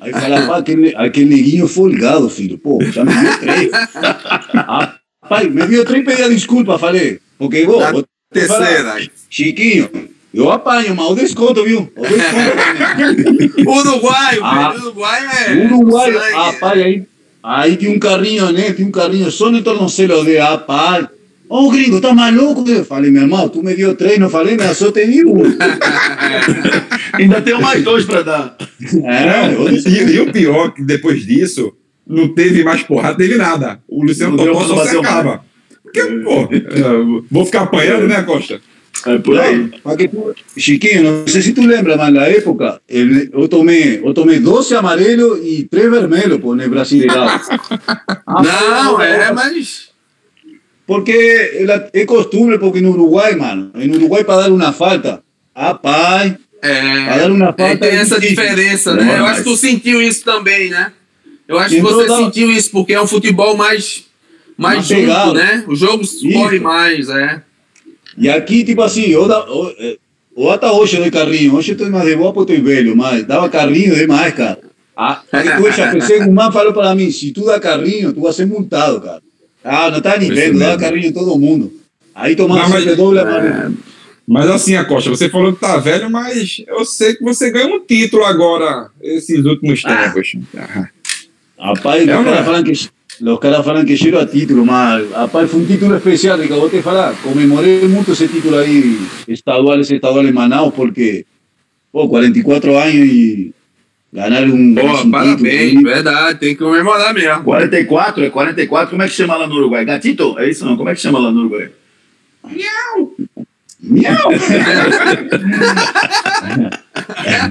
Aí falava, aquele, aquele neguinho folgado, filho. Pô, já me deu três. [LAUGHS] Rapaz, me deu três, pedia desculpas, falei. Porque, vou, vou terceira. Chiquinho, eu apanho, mas o desconto, viu? [LAUGHS] O desconto. Uruguaio, Ah. velho. Uruguai é. Uruguai, sangue. rapaz, aí, aí tinha um carrinho, né? Tinha um carrinho só no tornozelo de rapaz. Ô, gringo, tá maluco? Eu falei, meu irmão, tu me deu três, não falei, mas só te di um. [LAUGHS] Ainda tem mais dois pra dar. É, E, e o pior, que depois disso, não teve mais porrada, teve nada. O Luciano Não deu Totó pra só se acaba. Porque, pô, é, vou ficar apanhando, né, Costa? É por aí. Chiquinho, não sei se tu lembra, mas na época ele- eu tomei, eu tomei 12 amarelos e 3 vermelhos pô, no Brasileirão. [LAUGHS] Não, é, mas. Porque ela- é costume, porque no Uruguai, mano, no Uruguai para dar uma falta, rapaz, É, Pra dar uma é, falta tem é essa difícil. diferença, Não, né? Eu mas- acho que tu sentiu isso também, né? Eu acho que Entrou você da- sentiu isso, porque é um futebol mais, mais junto, pegado. né? O jogo corre Isso. mais, é. e aqui, tipo assim, eu, da, eu, eh, eu até hoje eu dei carrinho, hoje eu estou mais de boa porque estou velho, mas dava carrinho demais, cara. Ah, aí tu já [LAUGHS] pensei, o man falou para mim, se tu dá carrinho, tu vai ser multado, cara. Ah, não tá nem vendo, dá carrinho em todo mundo. Aí tomando mas- sempre doble amarelo. Mas assim, Acosta, você falou que tá velho, mas eu sei que você ganhou um título agora, esses últimos tempos. Ah. Rapaz, É os caras é? falam que os caras falam que cheiro a título, mas rapaz, foi um título especial, que eu vou te falar, comemorei muito esse título aí, estadual, esse estadual em Manaus, porque, pô, 44 anos e ganhar um, Pô, um parabéns, título, verdade, tem que comemorar mesmo. 44, é 44, como é que chama lá [LAUGHS] [LAUGHS] no Uruguai? Gatito? É isso não? Como é que chama lá no Uruguai? Miau!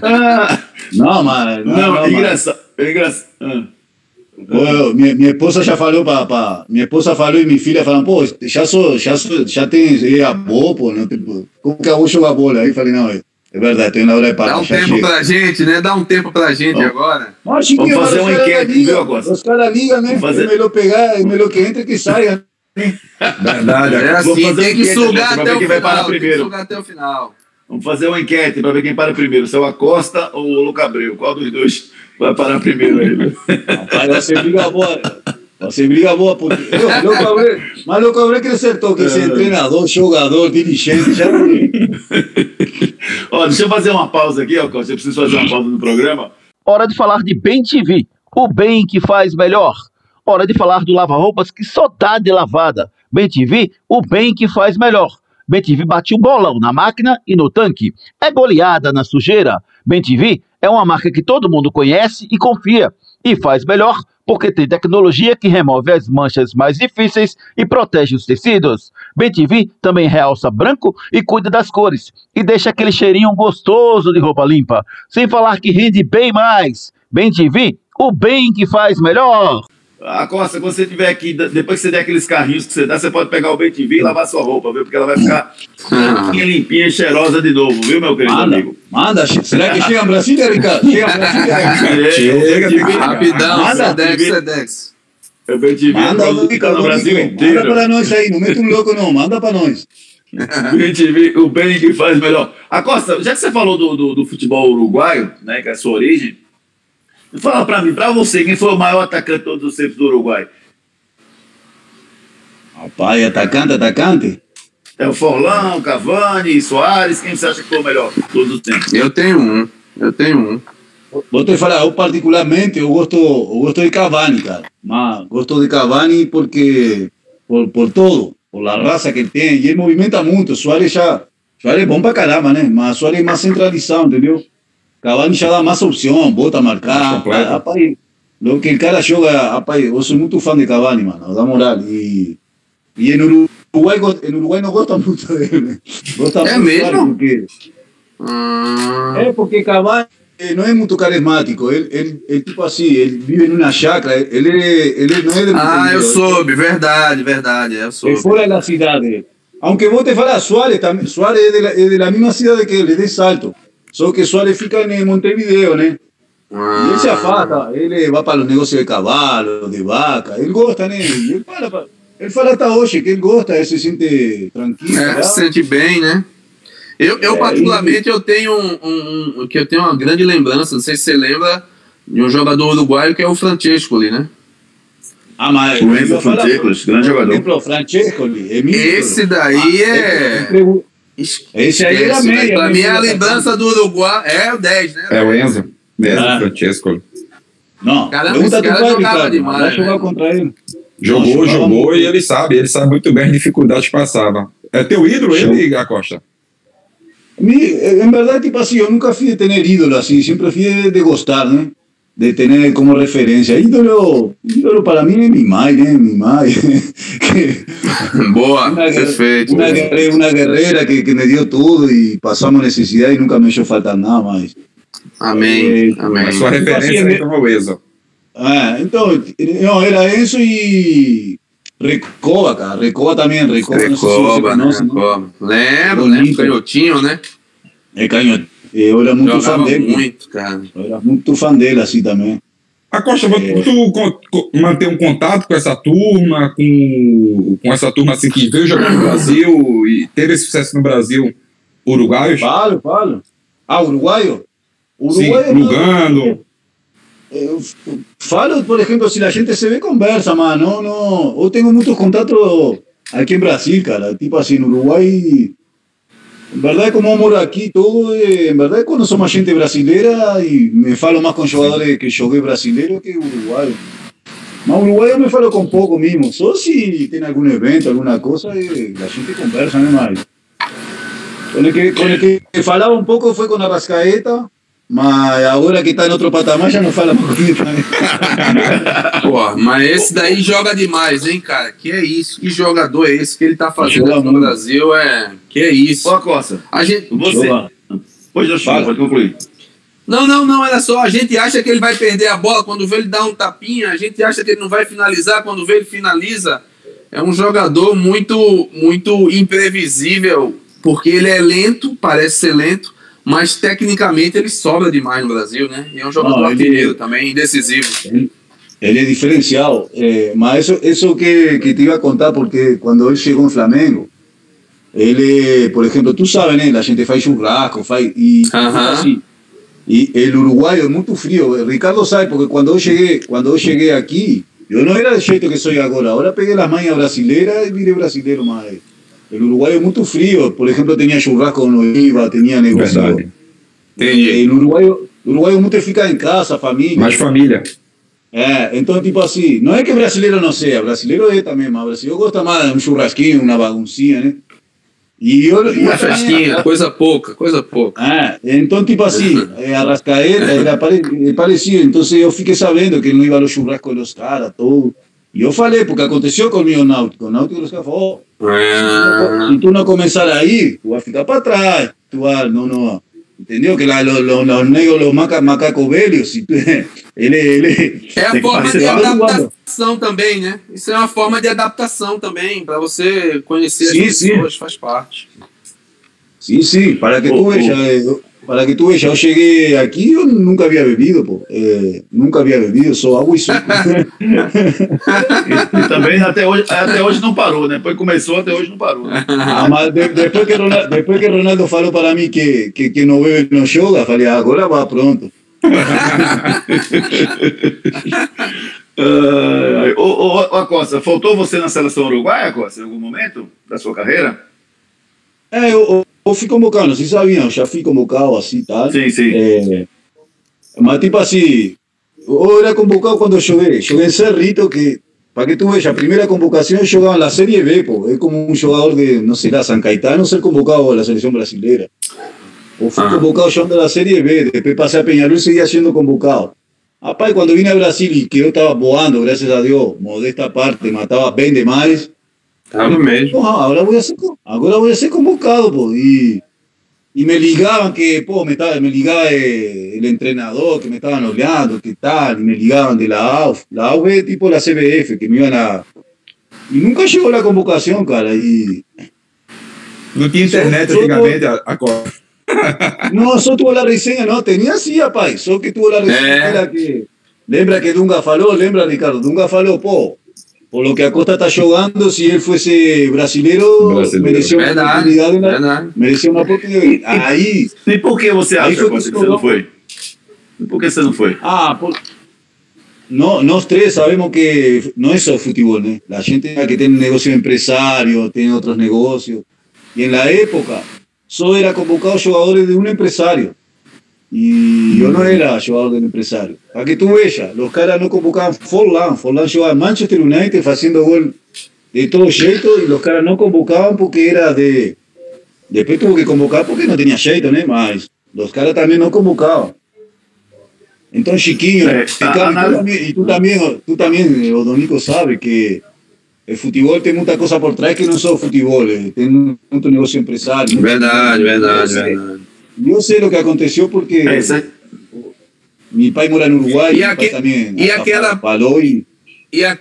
Ah, Não, mas. Não, não, não, mas- engraçado. É engraçado. Ah. Pô, minha, minha esposa já falou para pa, minha esposa falou e minha filha falaram, pô, já sou, já sou, já tem é avô, pô, não tem, como que eu vou jogar bola? Aí eu falei, não, é, é verdade, tem na hora de parar. Dá um tempo chega. pra gente, né? Dá um tempo pra gente Vamos. agora. Vamos fazer uma enquete, ligam, viu? Os caras ligam, né? Vamos fazer- É melhor pegar, é melhor que entre que saia. Verdade, É assim, fazer tem que sugar até o final. Tem que primeiro. sugar até o final. Vamos fazer uma enquete para ver quem para primeiro, se é o Acosta ou o Luca Abreu. Qual dos dois vai parar primeiro aí? né? Rapaz, vai ser briga boa. Ser briga boa, porque. Eu, mas louco Abreu que acertou que ser treinador, jogador, dirigente, já [LAUGHS] Ó, deixa eu fazer uma pausa aqui, ó, Costa. Eu preciso fazer uma pausa no programa. Hora de falar de Bem TV, o bem que faz melhor. Hora de falar do lava-roupas que só dá de lavada. Bem TV, o bem que faz melhor. Bem TV bate um bolão na máquina e no tanque. É goleada na sujeira. Bem TV é uma marca que todo mundo conhece e confia. E faz melhor porque tem tecnologia que remove as manchas mais difíceis e protege os tecidos. Bem TV também realça branco e cuida das cores. E deixa aquele cheirinho gostoso de roupa limpa. Sem falar que rende bem mais. Bem TV, o bem que faz melhor. Ah, Costa, quando você tiver aqui, depois que você der aqueles carrinhos que você dá, você pode pegar o Bem e lavar sua roupa, viu? Porque ela vai ficar limpinha, limpinha e cheirosa de novo, viu, meu querido Manda, amigo? manda. Será que chega Brasília, Ricardo? Chega em. É, [LAUGHS] Chega, o Bem TV, Chega. Rapidão, Manda, Sedex. Sedex. O Bem TV Manda, no Brasil Manda inteiro. para nós aí, não mete um louco não, manda para nós. O bem que faz melhor. Acosta, já que você falou do, do, do futebol uruguaio, né, que é a sua origem, fala pra mim, pra você, quem foi o maior atacante de todos os tempos do Uruguai? Rapaz, atacante, atacante. É o Forlán, o Cavani, Soares, quem você acha que foi o melhor de todos os tempos? Eu tenho um. Eu tenho um. Vou te falar, eu particularmente, eu gosto, eu gosto de Cavani, cara. Mas gosto de Cavani porque, por, por todo, por la raça que ele tem, e ele movimenta muito. Soares já, Soares é bom pra caramba, né? Mas Soares é mais centralizado, entendeu? Cavani já dá mais opção, bota marcar. Rapaz, Lo que el cara joga, rapaz, eu sou muito fã de Cavani, mano, da moral. E, e em Uruguai, em Uruguai não gosta muito dele. Gosta É muito mesmo? Porque, Ah, é porque Cavani eh, não é muito carismático. Ele, ele, ele tipo assim, ele vive em uma chácara. Ele, ele não é de ah, eu soube, verdade, verdade, eu É soube. fora da cidade. Aunque vos te falas, Suárez, también, Suárez es de, la, es de la misma ciudad que él, es de Salto. Solo que Suárez fica en Montevideo, ¿no? Y él se afasta, él va para los negocios de caballos, de vaca, él gosta. Y él fala, él fala hasta hoy que él gosta, él se siente tranquilo. É, se sente bem, né? Eu, eu É, particularmente, eu tenho um, um- um- que eu tenho uma grande lembrança, não sei se você lembra, de um jogador uruguaio que é o Francesco ali, né? Ah, mas O Enzo eu falo, Francescos, grande jogador. exemplo, Francesco, Emílio. Esse daí é... Entre- Esse aí era Esquece, né? meia. Pra né? mim é a lembrança do Uruguai, é o 10, né? É o Enzo. Enzo Ah. Francesco. Não, Caramba, esse cara jogava Ricardo, demais, vai jogar né? contra ele. Jogou, jogou muito. e ele sabe, ele sabe muito bem as dificuldades que passava. É teu ídolo Show. ele, Acosta? Mi, eh, en verdad, tipo así, yo nunca fui de tener ídolo así, siempre fui de, de gustar, ¿no? De tener como referencia. Ídolo, ídolo para mí es mi mai, ¿eh? Mi mai. [LAUGHS] Que- Boa, una, perfeito. una, guerre- una guerrera que, que me dio todo y pasamos necesidad y nunca me hizo faltar nada más. Amém, É, amém. A sua referência então é o Enzo. Ah, entonces, no, era eso y Recoba, cara. Recoba también, Recoba. no sé si você Recoba, né? Recoba. Lembro, lembro, canhotinho, né? É canhoto. Eu era muito Jogava fã dele. muito, cara. Eu era muito fã dele, assim também. Acosta, você- É. tu mantém um contato com essa turma, com, com essa turma assim que veio jogar no Brasil e teve esse sucesso no Brasil, uruguaios? Falo, falo. Ah, uruguaio? Sim, Uruguaio. Lugano. Eu falo, por exemplo, se a gente se vê, conversa, mano. Não, não. Eu tenho muitos contatos aqui em Brasil, cara. Tipo assim, no Uruguai. En verdad, como eu moro aqui, todo, eh, en verdad, conozco más gente brasileira e me falo más con jogadores que joguei brasileiro que uruguaio. Mas uruguaio eu me falo com pouco mesmo. Só se tem algum evento, alguma coisa, eh, a gente conversa, né, mais. Com el que, com el que falava um pouco foi com a Rascaeta, mas agora que está em outro patamar já não fala comigo também. [LAUGHS] Pô, mas esse daí joga demais, hein, cara? Que é isso? Que jogador é esse que ele tá fazendo Joga no muito. Brasil? É. Que é isso? Ó, Costa, A gente. você. Joga. Pois Chico, Fala. pode concluir. Não, não, não, olha só. A gente acha que ele vai perder a bola quando vê ele dar um tapinha. A gente acha que ele não vai finalizar quando vê ele finaliza. É um jogador muito, muito imprevisível, porque ele é lento, parece ser lento, mas tecnicamente ele sobra demais no Brasil, né? E é um jogador Não, ele- também, indecisivo. Ele é diferencial. Eh, mas isso, isso que, que te iba a contar, porque quando ele chegou no Flamengo, ele, por exemplo, tu sabe, né? A gente faz churrasco, faz. E, Aham. assim, e ele uruguaio é muito frio. O Ricardo sabe, porque quando eu cheguei, quando eu cheguei aqui, eu não era do jeito que sou agora. Agora peguei as manhas brasileiras e virei brasileiro, mas. O uruguaio é muito frio. Por exemplo, tinha churrasco no IVA, tinha negócio. Verdade. Entendi. O uruguaio, o uruguaio muito fica em casa, família. Mais família. É, então, tipo assim, não é que brasileiro não seja, brasileiro é também, mas brasileiro gosta mais de um churrasquinho, uma baguncinha, né? E eu, e Uma festinha, coisa pouca, coisa pouca. É, então, tipo assim, a Rascaeta era parecido, então eu fiquei sabendo que ele não ia no churrasco dos caras, todo. E eu falei, porque aconteceu comigo no Náutico, o Náutico os caras falaram, oh, se tu não começar aí, tu vai ficar para trás, tu vai, não, não, entendeu? Que lá, los, los, los negros, los maca, macacos velhos, se tu, [LAUGHS] ele, ele... É a forma de adaptação também, né? Isso é uma forma de adaptação também, para você conhecer Sim, as pessoas, faz parte. Sim, sim, para que tu Oh, veja, eu- para que tu veja, eu cheguei aqui, eu nunca havia bebido, pô, é, nunca havia bebido, só água e suco. E, e também até hoje, até hoje não parou, né? Depois começou, até hoje não parou. Né? ah, mas de, depois, que Ronaldo, depois que Ronaldo falou para mim que, que, que não bebe não joga, falei, ah, agora vai pronto. Ah, ô, ô, ô, Costa, faltou você na seleção uruguaia, Costa, em algum momento da sua carreira? É, eu, eu, eu fui convocado, não sei se sabiam, eu já fui convocado assim, tal. Sim, sim. É, mas tipo assim, eu era convocado quando eu joguei, joguei em Cerrito, que, para que tu veja, a primeira convocação eu jogava na Série B, pô, é como um jogador de, não sei lá, San Caetano ser convocado à seleção brasileira. Eu fui Ah. convocado jogando na Série B, depois passei a Peñarol e seguia sendo convocado. Rapaz, quando vine a Brasil e que eu estava voando, graças a Deus, modesta parte, matava bem demais. Tava mesmo. Porra, agora vou ser, agora vou ser convocado, pô. E, e me ligaban que, pô, me, me ligaba el entrenador, que me estaban olhando, que tal, y me ligaban de la AUF. La AUF es tipo la CBF, que me iban a... Y nunca llegó la convocación, cara, y... Não tinha internet Só- só antigamente, a, a Copa. [LAUGHS] No, solo tuvo la reseña, no, tenía sí, rapaz, solo que tuvo la reseña, Eh. era que... Lembra que Dunga falou, lembra, Ricardo? Dunga falou, pô, por lo que Acosta está jugando, si él fuese brasilero, Brasileiro. merecía una Verdade, oportunidad. en la- verdade. Merecía una oportunidad. [LAUGHS] Ahí, E por que você acha foi Costa, que que você não foi? Por que você não foi? Ah, por... no, nós três sabemos que no es solo fútbol, ¿no? La gente que tiene un negocio empresario, tiene otros negocios. Y en la época, solo era convocado jugadores de un empresario. Y yo no era jugador del empresario. A que tú veas, los caras no convocaban Forlán. Forlán jugaba en Manchester United haciendo gol de todo jeito y los caras no convocaban porque era de... Después tuvo que convocar porque no tenía jeito, ¿no? Mas los caras también no convocaban. Entonces, Chiquinho, Eh, Ricardo, a- a y, tú nada- también, y tú también, tú también, eh, Odonico, sabe que el fútbol tiene mucha cosa por trás que no es solo fútbol, eh, tiene mucho negocio empresario. Verdade, verdade, Yo sé- verdade. Yo sé lo que aconteció porque É, mi pai mora en Uruguay, Y mi aque- y hasta aquela- falou E, a,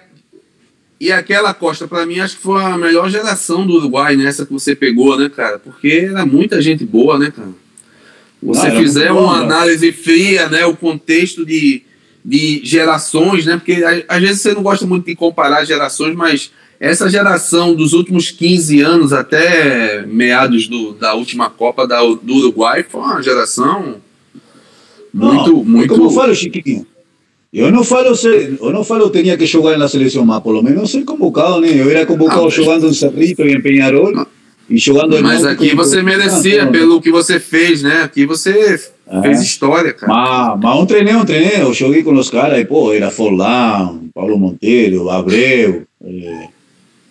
e aquela Costa, pra mim, acho que foi a melhor geração do Uruguai, né? Essa que você pegou, né, cara? Porque era muita gente boa, né, cara? Você Não, era fizer bom, uma né? análise fria, né? O contexto de, de gerações, né? Porque às vezes você não gosta muito de comparar gerações, mas essa geração dos últimos 15 anos até meados do, da última Copa da, do Uruguai foi uma geração muito, no, muito. como falo, Chiquinho, yo no falo, yo no falo tenía que jugar en la selección más, por lo menos ser convocado, né? Yo era convocado Ah, mas- jugando en Cerrito y en Peñarol y jugando en Mas Náutico aqui y- você merecia Ah, não. pelo que você fez, né? Aqui você Ah. fez história, cara. Mas, mas um treinei, um treinei, eu joguei com os caras, e, pô, era Forlán, Paulo Monteiro, Abreu, eh,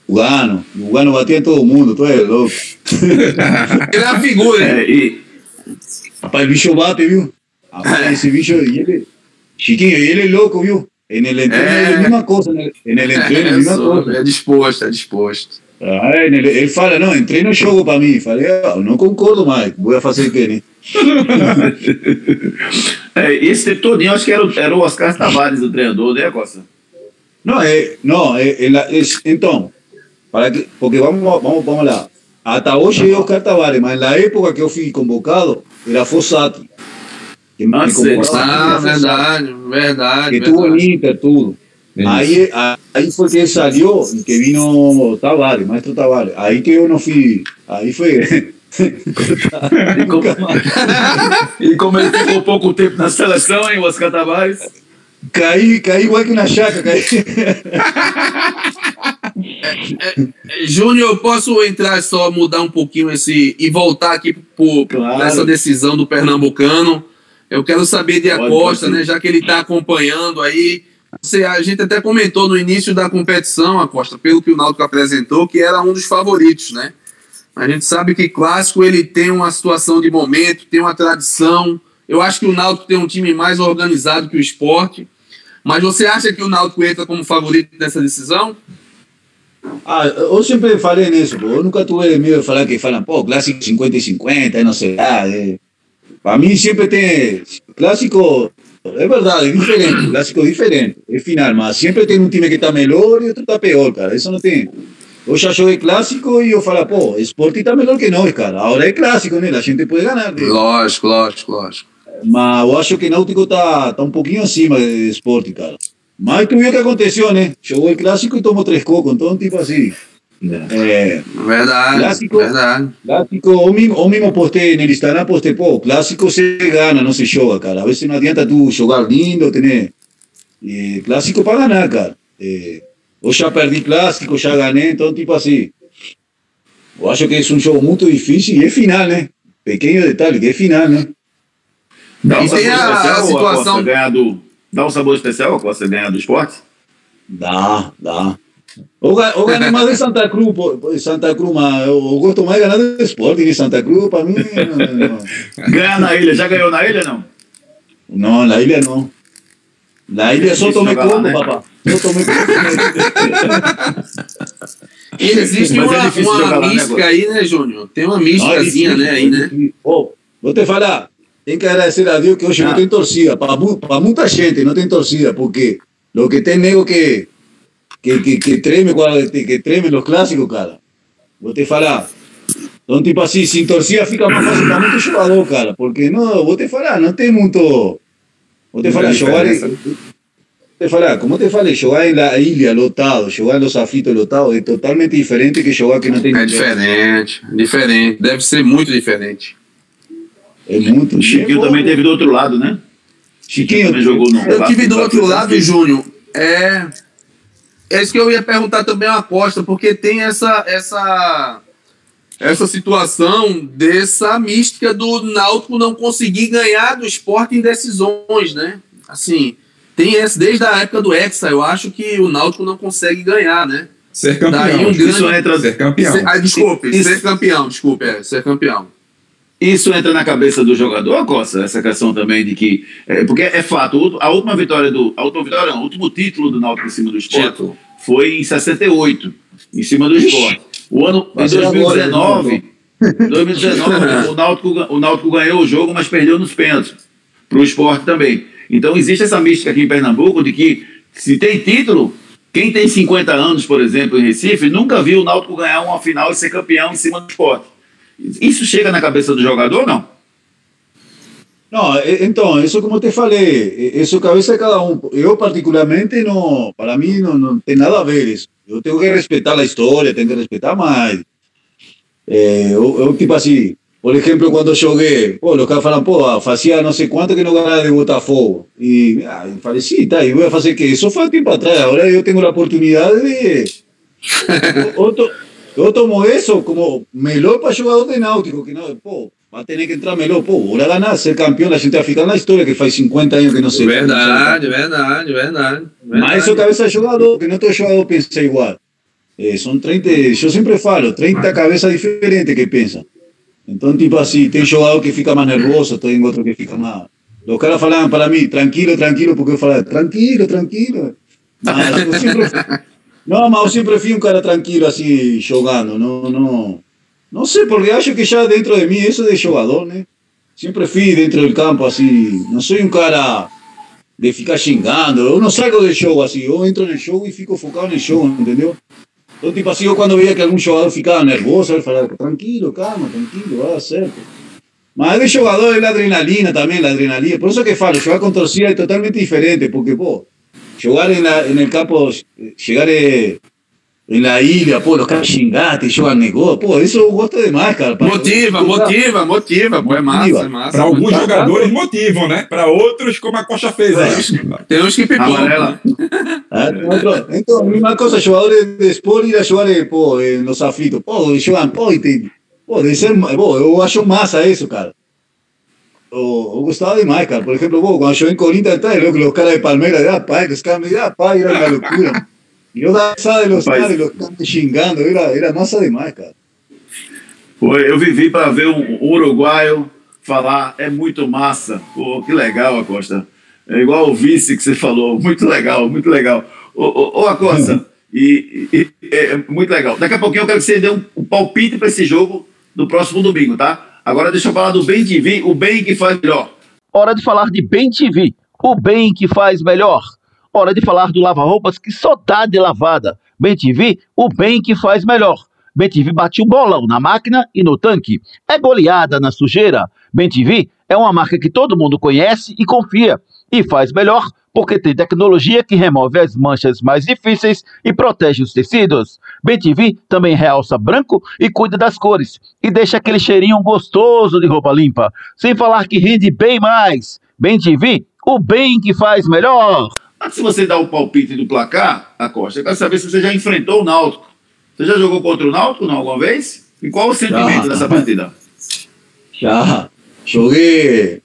Lugano. Lugano batia em todo mundo, tu é louco. [LAUGHS] Ele é a figura, hein? É, e, Rapaz, o bicho bate, viu? Rapaz, esse bicho, e ele, Chiquinho, e ele é louco, viu? En el entreno É. é a mesma coisa, né? En el entreno é a É, mesma coisa. é disposto, é disposto. Ah, en el- ele fala, não, entreno é jogo para mim. Falei, ah, eu não concordo mais, vou fazer o quê, né? [LAUGHS] é, esse tempo todinho, acho que era, o- era o Oscar Tavares o treinador, né, Costa? No, eh, no eh, en la- es, entonces, para que, porque vamos, vamos, vamos lá. Hasta hoje é Oscar Tavares, mas na época que eu fui convocado, era Fossati. Que me Ah, sei. convocava, Ah, era Fossati, verdade, verdade. Que tuvo verdade. en Inter, tudo. Isso. Aí, aí foi que ele salió y que vino Tavares, maestro Tavares. Aí que eu não fui, aí foi... E [LAUGHS] como, e [LAUGHS] como ele ficou pouco tempo na seleção, hein, o Oscar Tavares? caí, caí igual que una chaca, caí. [LAUGHS] É, Júnior, eu posso entrar só, mudar um pouquinho esse e voltar aqui por, Claro. nessa decisão do Pernambucano. Eu quero saber de Acosta, né? Já que ele está acompanhando aí. Você, a gente até comentou no início da competição, Acosta, pelo que o Náutico apresentou, que era um dos favoritos, né? A gente sabe que clássico ele tem uma situação de momento, tem uma tradição. Eu acho que o Náutico tem um time mais organizado que o esporte. Mas você acha que o Náutico entra como favorito nessa decisão? Ah, eu sempre falei nisso, pô. eu nunca tuve medo de falar que falam, pô, clássico 50 e 50, não sei lá. É. Para mim sempre tem clássico, é verdade, é diferente, clássico é diferente, é final, mas sempre tem um time que está melhor e outro está pior, cara, isso não tem. Eu já joguei clássico e eu falo, pô, esporte está melhor que nós, cara, agora é clássico, né, a gente pode ganhar, né? Lógico, lógico, lógico. mas eu acho que Náutico está tá um pouquinho acima de esporte, cara. Mas tu viu o que aconteceu, né? Jogou o clássico e tomou três cocos, então tipo assim, é... Verdade, Clássico. verdade. Clásico, o mismo, o mismo postei en el Instagram, postei, pô, clássico se gana, não se joga, cara. A vezes não adianta tu jogar lindo, tener. Eh, clássico para ganar, cara. Eh, eu já perdi clássico, já ganhei, então, tipo assim. Eu acho que é um jogo muito difícil e é final, né? Pequeno detalhe, que é final, né? Dá um E sabor tem a- a especial ou situação- Costa ganhar do. Dá um sabor especial a Costa ganhar do esporte? Dá, dá. Eu, eu ganhei mais de Santa Cruz, Santa Cruz, mas eu, eu gosto mais de ganhar do esporte de Santa Cruz, para mim. Ganhar na ilha, já ganhou na ilha não? não, na ilha não. La ilha só tomei conta, né? papá. Só tomei conta. E existe Mas é uma, uma jogar lá, né, mística aí, né, Júnior? Tem uma é místicazinha, né, aí, né? vou te falar, tem que agradecer a Deus que hoje Ah. não tem torcida. Para muita gente não tem torcida, porque lo que tem nego que, que, que, que treme, que treme los clásicos, cara. Vou te falar. Então, tipo assim, sem torcida fica mais fácil para muito jogador, cara. Porque, não, vou te falar, não tem muito... Vou te falar, jogar... te falar, como te falei, jogar La Ilha lotado, jogar Los Afitos lotado, é totalmente diferente que jogar que não tem É diferente, diferente. Deve ser muito diferente. É muito. O Chiquinho também teve do outro lado, né? Chiquinho também jogou no. Eu tive do outro lado. Júnior. É. É isso que eu ia perguntar também a Costa, porque tem essa, essa, essa situação dessa mística do Náutico não conseguir ganhar do esporte em decisões, né? Assim, tem esse desde a época do Hexa, eu acho que o Náutico não consegue ganhar, né? Ser Daí campeão. um grande- Isso entra, Ser campeão. Ser- ah, desculpe, Isso- ser campeão, desculpe, é, ser campeão. Isso entra na cabeça do jogador, Costa, essa questão também de que. é, porque é fato, a última vitória do. A última vitória, não, o último título do Náutico em cima do esporte Título. foi em 68, em cima do esporte. O ano, em Vai ser agora, 2019, né, 2019 [LAUGHS] o, Náutico, o Náutico ganhou o jogo, mas perdeu nos pênaltis. Para o esporte também. Então existe essa mística aqui em Pernambuco de que se tem título, quem tem 50 anos, por exemplo, em Recife, nunca viu o Náutico ganhar uma final e ser campeão em cima do esporte. Isso chega na cabeça do jogador ou não? Não, então, isso como te falei, isso cabeça de cada um. Eu particularmente não, para mim não, não tem nada a ver isso. Eu tenho que respeitar a história, tenho que respeitar mais. É, eu, eu, tipo assim, por exemplo, quando joguei, pô, os caras falam, pô, fazia não sei quanto que não ganhava de Botafogo. E ah, eu falei, sim, tá, e vou fazer o quê? Isso foi um tempo atrás, agora eu tenho a oportunidade de... [LAUGHS] eu, to- eu tomo isso como melhor para jogador de náutico, que não, pô, vai ter que entrar melhor, pô, bora ganhar, ser campeão, a gente vai ficar na história que faz 50 anos que não sei. Verdade, verdade, verdade. Mas isso é cabeça de jogador, que não todo jogador pensa igual. Eh, são 30, eu sempre falo, 30 cabeças diferentes que pensam. Então, tipo assim, tem jogador que fica mais nervoso, tem outro que fica mais. Os caras falavam para mim, tranquilo, tranquilo, porque eu falava, tranquilo, tranquilo. Mas eu sempre. Não, mas eu sempre fui um cara tranquilo, assim, jogando. Não, não, não sei, porque acho que já dentro de mim, isso é de jogador, né? Sempre fui dentro do campo, assim. Não sou um cara de ficar xingando. Eu não saio do jogo assim. Eu entro no jogo e fico focado no jogo, entendeu? Então, tipo assim, eu quando veia que algum jogador ficava nervoso, eu falava, tranquilo, calma, tranquilo, vai dar certo. Mas de jogador é a adrenalina também, a adrenalina. Por isso que falo, jogar com torcida é totalmente diferente, porque, pô, jogar en, la, en el campo, chegar eh, en la ilha, pô, os caras xingar, te jogam negócio, pô, isso eu gosto demais, cara. Motiva, motiva, motiva, pô, é massa, é massa. Para alguns Tá, jogadores motivam, né? Para outros, como a Costa fez aí. Tem uns que pipocam. Amarela. Ah, outro- Então, a mesma coisa, jogadores de esporte ir a jogar eh, pô, eh, nos aflitos. Pô, jogam, pô, e tem, pô, deve ser, pô, eu acho massa isso, cara. Eu, eu gostava demais, cara. Por exemplo, pô, quando eu em Corinthians, tá louco, os caras de Palmeiras, ah, pai, os caras me ah, pai, era uma loucura. E eu dava risada de los caras, los caras me xingando, era, era massa demais, cara. Foi, eu vivi para ver um, uruguaio falar, é muito massa. Pô, que legal, Acosta. É igual o vice que você falou, muito legal, muito legal. Ô, ô, ô Acosta, e, e- e- é muito legal. Daqui a pouquinho eu quero que você dê um, um palpite para esse jogo do próximo domingo, tá? Agora deixa eu falar do Bem TV, o bem que faz melhor. Hora de falar de Bem TV, o bem que faz melhor. Hora de falar do lava-roupas que só dá de lavada. Bem TV, o bem que faz melhor. Bem TV bate um bolão na máquina e no tanque. É goleada na sujeira. Bem TV é uma marca que todo mundo conhece e confia. E faz melhor porque tem tecnologia que remove as manchas mais difíceis e protege os tecidos. Bem TV também realça branco e cuida das cores. E deixa aquele cheirinho gostoso de roupa limpa. Sem falar que rende bem mais. Bem TV, o bem que faz melhor. Antes de você dar o palpite do placar, Acosta, eu quero saber se você já enfrentou o Náutico. Você já jogou contra o Náutico não, alguma vez? E qual o sentimento Já. dessa partida? Já, joguei,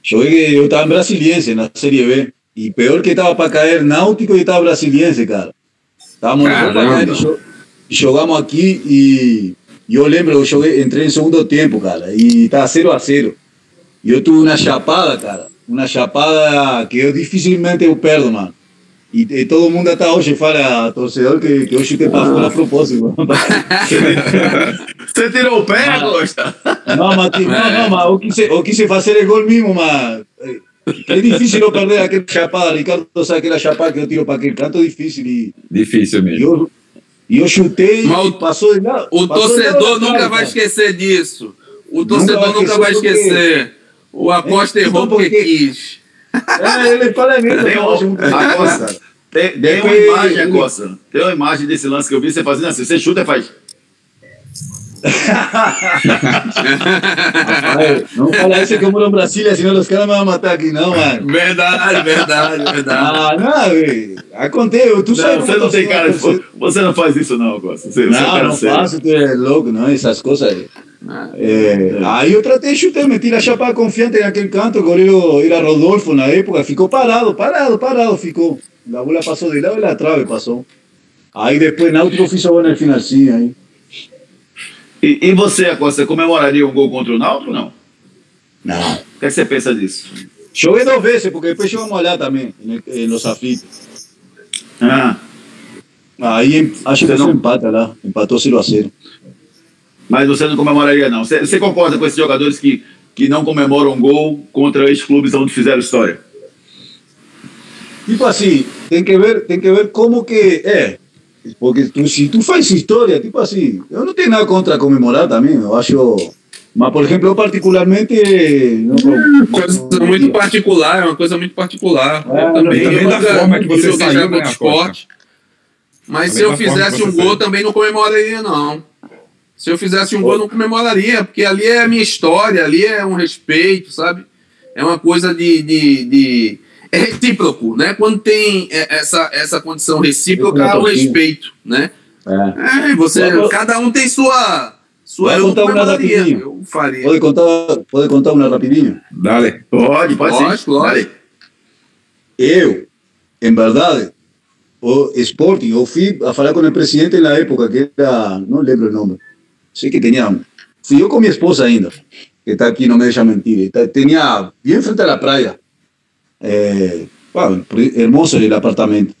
joguei, eu estava em Brasiliense na Série B. E pior que estava para cair Náutico e estava Brasiliense, cara. Estávamos para Caramba. cair e jo- e jogamos aqui e, e eu lembro, eu joguei, entrei em segundo tempo, cara, e estava 0 a 0 E eu tive uma chapada, cara. uma chapada que eu dificilmente eu perdo, mano. E, e todo mundo até hoje fala, torcedor, que, que eu chutei para fora a propósito. [LAUGHS] Você tirou o pé, Costa? Não, mas, não, não, mas eu, quis, eu quis fazer o gol mesmo, mas é difícil eu perder aquela chapada. Ricardo sabe aquela chapada que eu tiro para aquele canto, é difícil. E, Difícil mesmo. eu, e eu chutei Mas e o- passou de lá. O torcedor na nunca cara, vai esquecer disso. O Nunca torcedor vai nunca vai esquecer porque- esquecer. O Acosta É, errou então porque quis. É, ele fala mesmo. Tem, tem, tem uma imagem, Costa. Tem uma imagem desse lance que eu vi você fazendo assim. Você chuta e faz. Rapaz, não fala isso que eu moro em Brasília, senão os caras me vão matar aqui, não, mano. Verdade, verdade, verdade. Ah, não, velho. Acontece, tu sabe Não, você como não tem cara de. torcedor- Você não faz isso, não, Costa. Você, você é Não, cara não sério. faço, tu é louco, não, essas coisas. aí. É, aí eu tratei de chutar, meti a chapa confiante naquele canto, o goleiro era Rodolfo na época, ficou parado, parado, parado, ficou. A bola passou de lado e a trave passou. Aí depois Náutico fiz o gol no finalzinho aí. E, e você, Acosta, comemoraria um gol contra o Náutico ou não? Não. O que, é que você pensa disso? Joguei duas vezes, porque depois chegamos a olhar também, em, em Los Aflitos. Ah, Aí acho que não- foi empata lá, empatou 0 a 0 mas você não comemoraria, não. Você, você concorda com esses jogadores que, que não comemoram um gol contra ex-clubes onde fizeram história? Tipo assim, tem que ver, tem que ver como que é. Porque tu, se tu faz história, tipo assim, eu não tenho nada contra comemorar também, eu acho. Mas, por exemplo, eu particularmente. Não, Coisa não- muito particular, é uma coisa muito particular. É, eu também, também eu da nunca forma que você saiu, né, esporte. Mas se eu fizesse um gol, saiu. também não comemoraria, não. Se eu fizesse um gol, eu não comemoraria, porque ali é a minha história, ali é um respeito, sabe? É uma coisa de. de, de- é recíproco, né? Quando tem é, essa, essa condição recíproca, há o respeito, né? É. É, você, cada um tem sua. sua eu contar uma rapidinho. eu faria. Pode contar, pode contar uma rapidinho? Dale. Pode, pode sim. Lógico, lógico. Dale. Eu, em verdade, o Sporting, eu fui a falar com o presidente na época, que era, não lembro o nome, sei que tinha, fui eu com minha esposa ainda, que está aqui, não me deixa mentir, tá- tinha bem frente à praia, é, pá, hermoso el apartamento.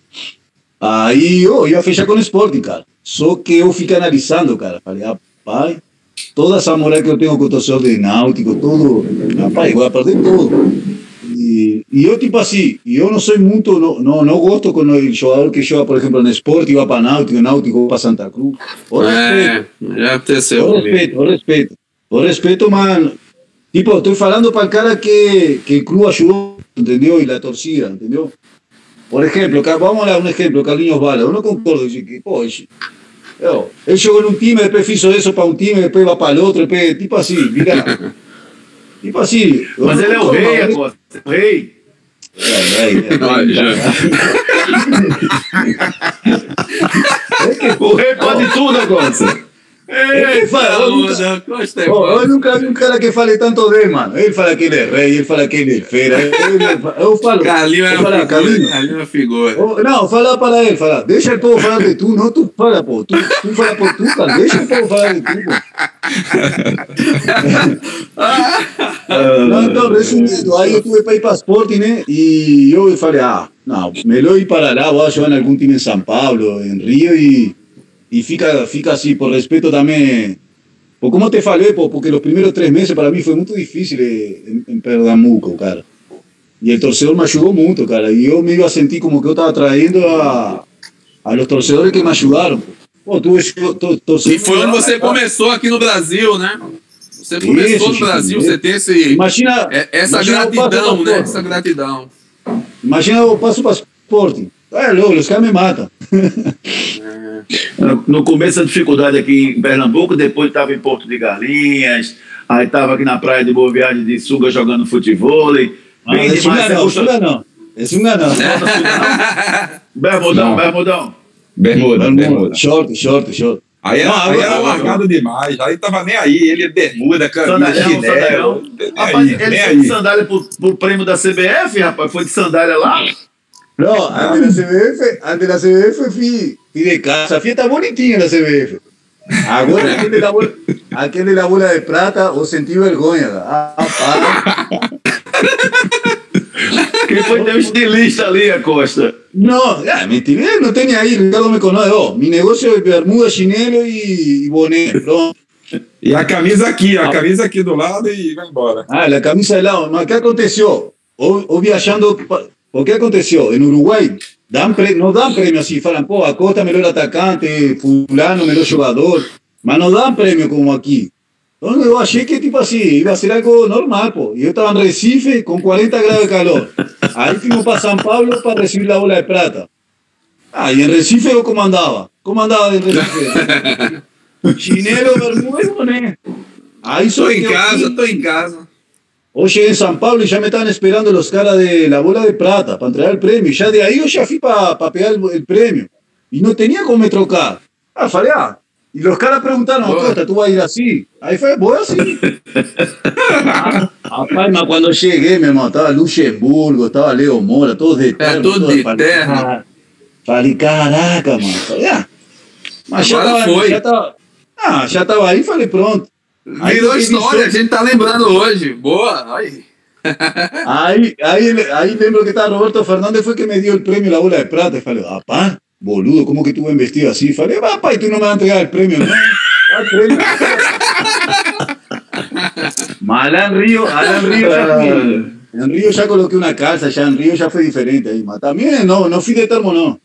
Aí eu ia fechar com o Sporting, cara, só que eu fiquei analisando, cara, falei, rapaz, toda essa moral que eu tenho com o torcedor de Náutico, tudo, rapaz, vou perder tudo. E, e eu, tipo assim, eu não sou muito, não, não, não gosto quando o jogador que joga, por exemplo, no esporte vai para Náutico, Náutico para Santa Cruz. O É, respeito, já aconteceu. o respeito, o respeito. O respeito, mano. Tipo, estou falando para o cara que, que o clube ajudou, entendeu? E a torcida, entendeu? Por exemplo, ca- vamos dar um exemplo, Carlinhos Bala. Eu não concordo, dice que, pô, esse- eu, ele jogou num time, depois fez isso para um time, depois vai para outro, depois, tipo assim, mira. [LAUGHS] tipo assim. eu Mas não ele é o concordo, rei, mas- Acosta. O rei. É, é, é, Olha, já. O rei pode tudo, Acosta. Ele fala, eu nunca- Oh, eu nunca vi um cara que fale tanto dele, mano. Ele fala que ele é rei, ele fala que ele é feira. Ele- eu falo. Carlinho é uma figura. É uma figura. oh, não, fala para ele, fala. Deixa o povo falar de tu, não tu fala, pô. Tu, tu fala por tu, cara. Deixa o povo falar de tu, pô. Não, então, resumindo, aí eu tive para ir para esporte, né? E eu falei, ah, não, melhor ir para lá, vou jogar em algum time em São Paulo, em Rio, e, e fica, fica assim, por respeito também. Por como te falei, pô, porque os primeiros três meses para mim foi muito difícil em, em Pernambuco, cara. E o torcedor me ajudou muito, cara. E eu me iba a sentir como que eu estava traindo a, a los torcedores que me ajudaram. Pô, tu, tu, torcedor. E foi onde você começou aqui no Brasil, né? Você começou Isso, no Brasil, você tem esse, Imagina. essa imagina gratidão, né? Essa gratidão. Imagina eu passo para esporte. É louco, os caras me matam. [LAUGHS] No- No começo a dificuldade aqui em Pernambuco, depois estava em Porto de Galinhas, aí estava aqui na praia de Boa Viagem de Sunga jogando futebol. Bem Ah, é demais. sunga você não, gostou? sunga não. É não. [LAUGHS] Bermudão, Não. Bermudão. Bermuda, bermuda. Short, short, short. Aí, era- Não, aí era largado demais. Aí tava nem aí. Ele é bermuda, camisa, Sandalhão, chinelo. sandalhão. Rapaz, aí, ele foi de sandália pro, pro prêmio da CBF, rapaz. Foi de sandália lá. Não, antes da CBF, antes da CBF fui, fui de casa. A fiesta bonitinha na CBF. Agora aquele da bola, aquele da bola de prata, eu senti vergonha. Ah, pá. Ele foi ter um estilista ali, a Costa. No, ya, no tenía ahí, Ricardo me conoce, oh, mi negocio es bermuda, chinelo y, y boné, pronto. E a camisa aqui, a camisa aqui do lado e vai embora. Ah, la camisa de lado. No, ¿qué aconteció? O, o viajando, ¿por qué aconteció? En Uruguay dan pre, no dan premio así, falan, pô, Acosta melhor atacante, fulano melhor jogador, mas no dan premio como aquí. Entonces yo achei que tipo así, iba a ser algo normal, po. Y yo estaba en Recife con 40 grados de calor. Ahí fuimos para San Pablo para recibir la bola de plata. Ah, y en Recife yo comandaba. Comandaba en Recife. [LAUGHS] Chinelo, bermuda boné. Ahí soy em casa, tô em casa. Hoy llegué en San Pablo y ya me estaban esperando los caras de la bola de plata para entregar el premio. Y ya de ahí yo ya fui para pegar el, el premio. Y no tenía cómo me trocar. Ah, falei, ah. Y los caras preguntaron. Costa, tú vas a ir así. Ahí fue, voy así. [LAUGHS] ah, rapaz, mas cuando llegué, mi hermano, estaba Luxemburgo, estaba Leo Mora, todos de terno. todos de terno. ah, caraca, mano. Falei, ah. Mas já Agora tava, foi. já tava, ah, já tava aí, falei, pronto. Aí Virou história, a gente tá lembrando hoje. Boa, aí. Ahí, ahí, ahí lembro que estaba Roberto Fernández, fue que me dio el premio La Bola de Plata. Y falei, papá, boludo, ¿cómo que tú vas vestido así? Falei, papá, y tú no me vas a entregar el premio, ¿no? Ah, el premio. Mas en Río, allá en Río ya en Río ya coloqué una calza, ya en Río ya fue diferente ahí. Mas también no, no fui de termo, no.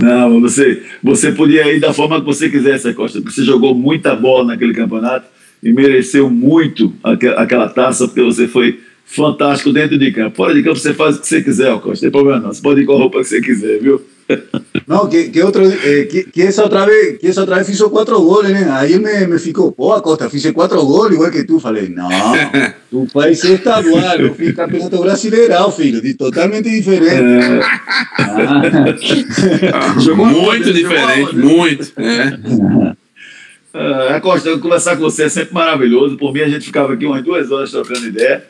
Não, você, você podia ir da forma que você quisesse, Costa, porque você jogou muita bola naquele campeonato e mereceu muito aque- aquela taça, porque você foi fantástico dentro de campo. Fora de campo você faz o que você quiser, Costa, não tem problema não. Você pode ir com a roupa que você quiser, viu? No, que, que otro, eh, que, que esa otra vez, que esa otra vez hizo cuatro goles, ¿eh? ahí me, me ficó, pô, Acosta, hice cuatro goles igual que tú, falei, no, tu país es estadual, [LAUGHS] yo fui campeonato brasileirão, filho, de- totalmente diferente. Ah. [LAUGHS] Muito diferente, muito. É. [LAUGHS] Ah, Costa, conversar com você é sempre maravilhoso. Por mim, a gente ficava aqui umas duas horas trocando ideia.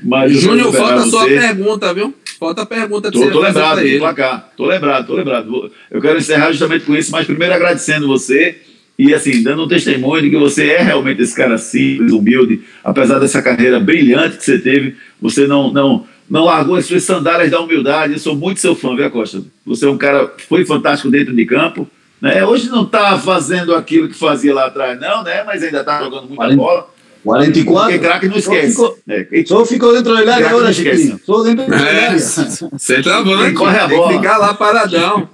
Mas eu Júnior, falta só a pergunta, viu? Falta a pergunta que Tô, você tô lembrado ele. placar, tô lembrado, tô lembrado. Eu quero encerrar justamente com isso, mas primeiro agradecendo você e assim, dando um testemunho de que você é realmente esse cara simples, humilde, apesar dessa carreira brilhante que você teve, você não não não largou as suas sandálias da humildade. Eu sou muito seu fã, viu, Costa? Você é um cara foi fantástico dentro de campo. Né? Hoje não está fazendo aquilo que fazia lá atrás, não, né? Mas ainda está jogando muita bola. 44. Porque craque não esquece. Só ficou, É, só ficou dentro del área agora. Chiquinho. Só dentro del É, área. centroavante. Quem corre a Tem bola. que ficar lá paradão.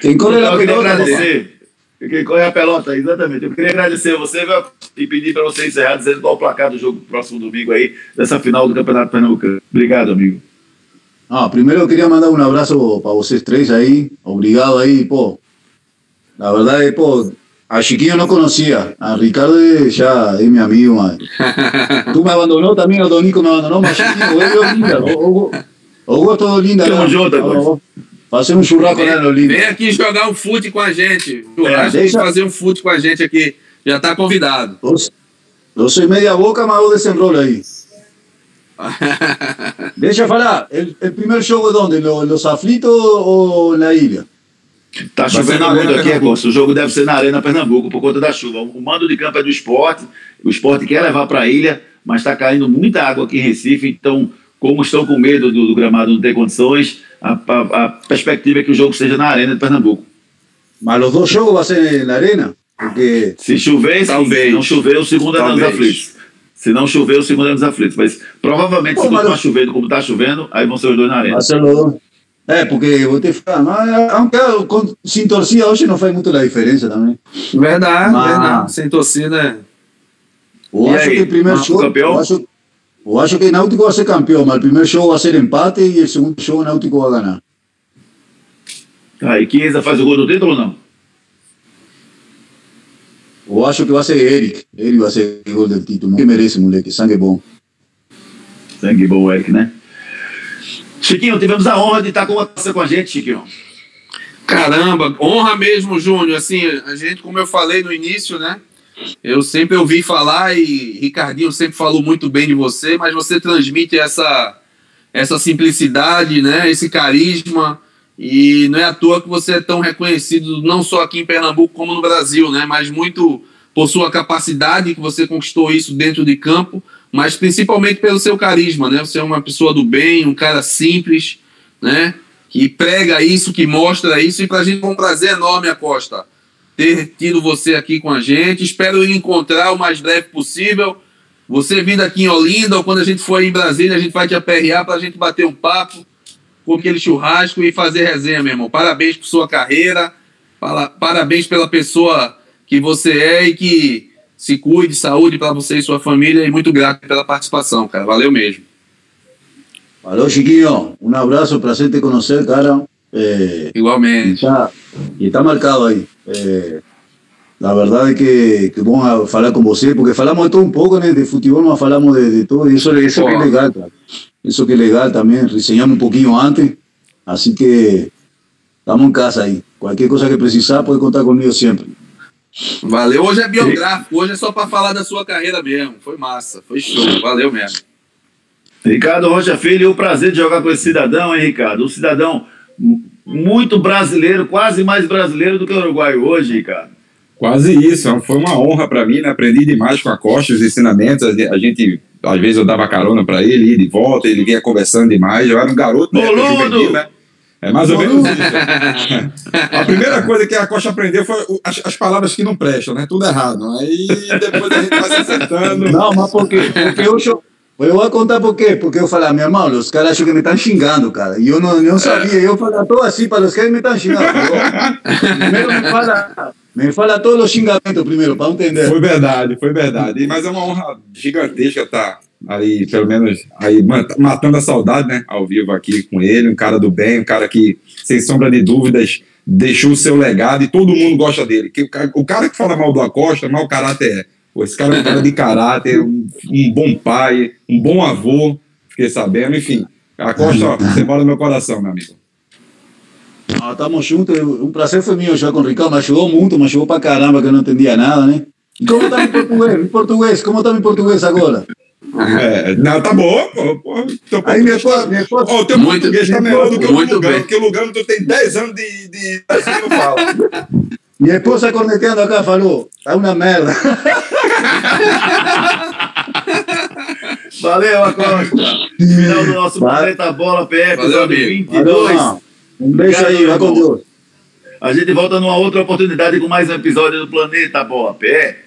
Quem corre Então, la eu queria pelota, agradecer. Quem corre a pelota, exatamente. Eu queria agradecer a você viu, e pedir para você encerrar dizendo qual o placar do jogo próximo domingo aí, dessa final do Campeonato Pernambucano. Obrigado, amigo. Primero Ah, quería mandar un abrazo para vosotros tres ahí. Obrigado ahí, po. La verdad es, po, a Chiquillo no conocía. A Ricardo ya es mi amigo, man. [LAUGHS] Tú me abandonó también, o Donico me abandonó, mas Chiquillo, es linda. O, o, o gosto do linda. Tamo junto, Costa. Fazer um churrasco lá no Vem Linda. aqui jogar um fute com a gente. É, Churrasco, deixa- fazer um fute com a gente aqui. Já tá convidado. Eu, sou meia boca, mas eu desenrolo aí. [LAUGHS] Deixa eu falar, el primer jogo é onde? Lo- Los Aflitos ou na ilha? Tá chovendo muito aqui, Pernambuco. Agosto. O jogo deve ser na Arena Pernambuco por conta da chuva. O mando de campo é do esporte. O esporte quer levar para a ilha, mas está caindo muita água aqui em Recife. Então, como estão com medo do, do gramado não ter condições, a, a- a perspectiva é que o jogo seja na Arena de Pernambuco. Mas os dois jogos vão ser na arena? Porque Se chover. Talvez. Se não chover, o segundo é nos aflitos. Se não chover, o segundo é nos aflitos. Mas provavelmente, Pô, se mas- continuar chovendo como está chovendo, aí vão ser os dois na arena. dois. É, porque vou te falar, mas, aunque com, sem torcida hoje não faz muito a diferença também. Verdade, Mas- verdade. Sem torcida. Eu E acho aí, que o primeiro jogo. campeão? Eu acho, eu acho que o Náutico vai ser campeão, mas o primeiro jogo vai ser empate e o segundo jogo o Náutico vai ganhar. Aí, Chiesa faz o gol do título ou não? Eu acho que vai ser Eric. Ele vai ser o gol do título. Que merece, moleque. Sangue bom. Sangue bom, Eric, né? Chiquinho, tivemos a honra de estar com você com a gente, Chiquinho. Caramba, honra mesmo, Júnior. Assim, a gente, como eu falei no início, né? Eu sempre ouvi falar e Ricardinho sempre falou muito bem de você, mas você transmite essa, essa simplicidade, né? Esse carisma. E não é à toa que você é tão reconhecido, não só aqui em Pernambuco, como no Brasil, né? Mas muito por sua capacidade, que você conquistou isso dentro de campo, mas principalmente pelo seu carisma, né? Você é uma pessoa do bem, um cara simples, né? Que prega isso, que mostra isso, e para a gente é um prazer enorme, Acosta, ter tido você aqui com a gente. Espero encontrar o mais breve possível. Você vindo aqui em Olinda, ou quando a gente for em Brasília, a gente vai te aperrear para a gente bater um papo com aquele churrasco e fazer resenha, meu irmão. Parabéns por sua carreira, parabéns pela pessoa que você é e que se cuide, saúde para você e sua família e muito grato pela participação, cara. Valeu mesmo. Valeu, Chiquinho. Um abraço, prazer te conhecer, cara. É, Igualmente. E está, marcado aí. É, a verdade é que, que bom falar com você, porque falamos de todo um pouco né, de futebol, mas falamos de, de tudo, isso, isso que é legal, cara. Isso que é legal também, resenhamos um pouquinho antes, assim que estamos em casa aí. Qualquer coisa que precisar, pode contar comigo sempre. Valeu. Hoje é biográfico, hoje é só para falar da sua carreira mesmo. Foi massa, foi show. Valeu mesmo. Ricardo Rocha Filho, o prazer de jogar com esse cidadão, hein, Ricardo? Um cidadão muito brasileiro, quase mais brasileiro do que o Uruguai hoje, Ricardo. Quase isso, foi uma honra para mim, né? aprendi demais com a Costa, os ensinamentos, a gente, às vezes eu dava carona para ele, ir de volta, ele vinha conversando demais, eu era um garoto, né? Juvenil, né? É mais ou menos isso. [LAUGHS] A primeira coisa que a Costa aprendeu foi as, as, palavras que não prestam, né? Tudo errado. Aí depois a gente vai se acertando. [LAUGHS] Não, mas por quê? Porque eu, eu vou contar por quê. Porque eu falei, ah, meu irmão, os caras acham que me estão xingando, cara. E eu não, não sabia. Eu falei, tô assim para os que me estão xingando. [LAUGHS] Primeiro me fala, me fala todos os xingamentos primeiro, para entender. Foi verdade, foi verdade. Mas é uma honra gigantesca estar aí, pelo menos, aí matando a saudade, né, ao vivo aqui com ele, um cara do bem, um cara que, sem sombra de dúvidas, deixou o seu legado e todo mundo gosta dele. Que, o cara que fala mal do Acosta, mau caráter é. Pô, esse cara é um cara de caráter, um, um, bom pai, um bom avô, fiquei sabendo, enfim. Acosta, você mora no meu coração, meu amigo. Ah, tamo juntos, um prazer foi meu já com o Ricardo, mas ajudou muito, mas ajudou pra caramba que eu não entendia nada, né? E como tá em português? Em português, como tá em português agora? É, não, tá bom, pô. pô teu Aí minha esposa, minha esposa, oh, o teu muito, português tá melhor do que o Lugano, porque o Lugano tu tem 10 anos de, de assim não fala. Minha esposa corneteando acá falou, tá uma merda. [LAUGHS] Valeu, Acosta. Final do nosso Planeta Bola PF, episódio 22. Valeu, um beijo aí, vai com Deus. A gente volta numa outra oportunidade com mais um episódio do Planeta Bola PE.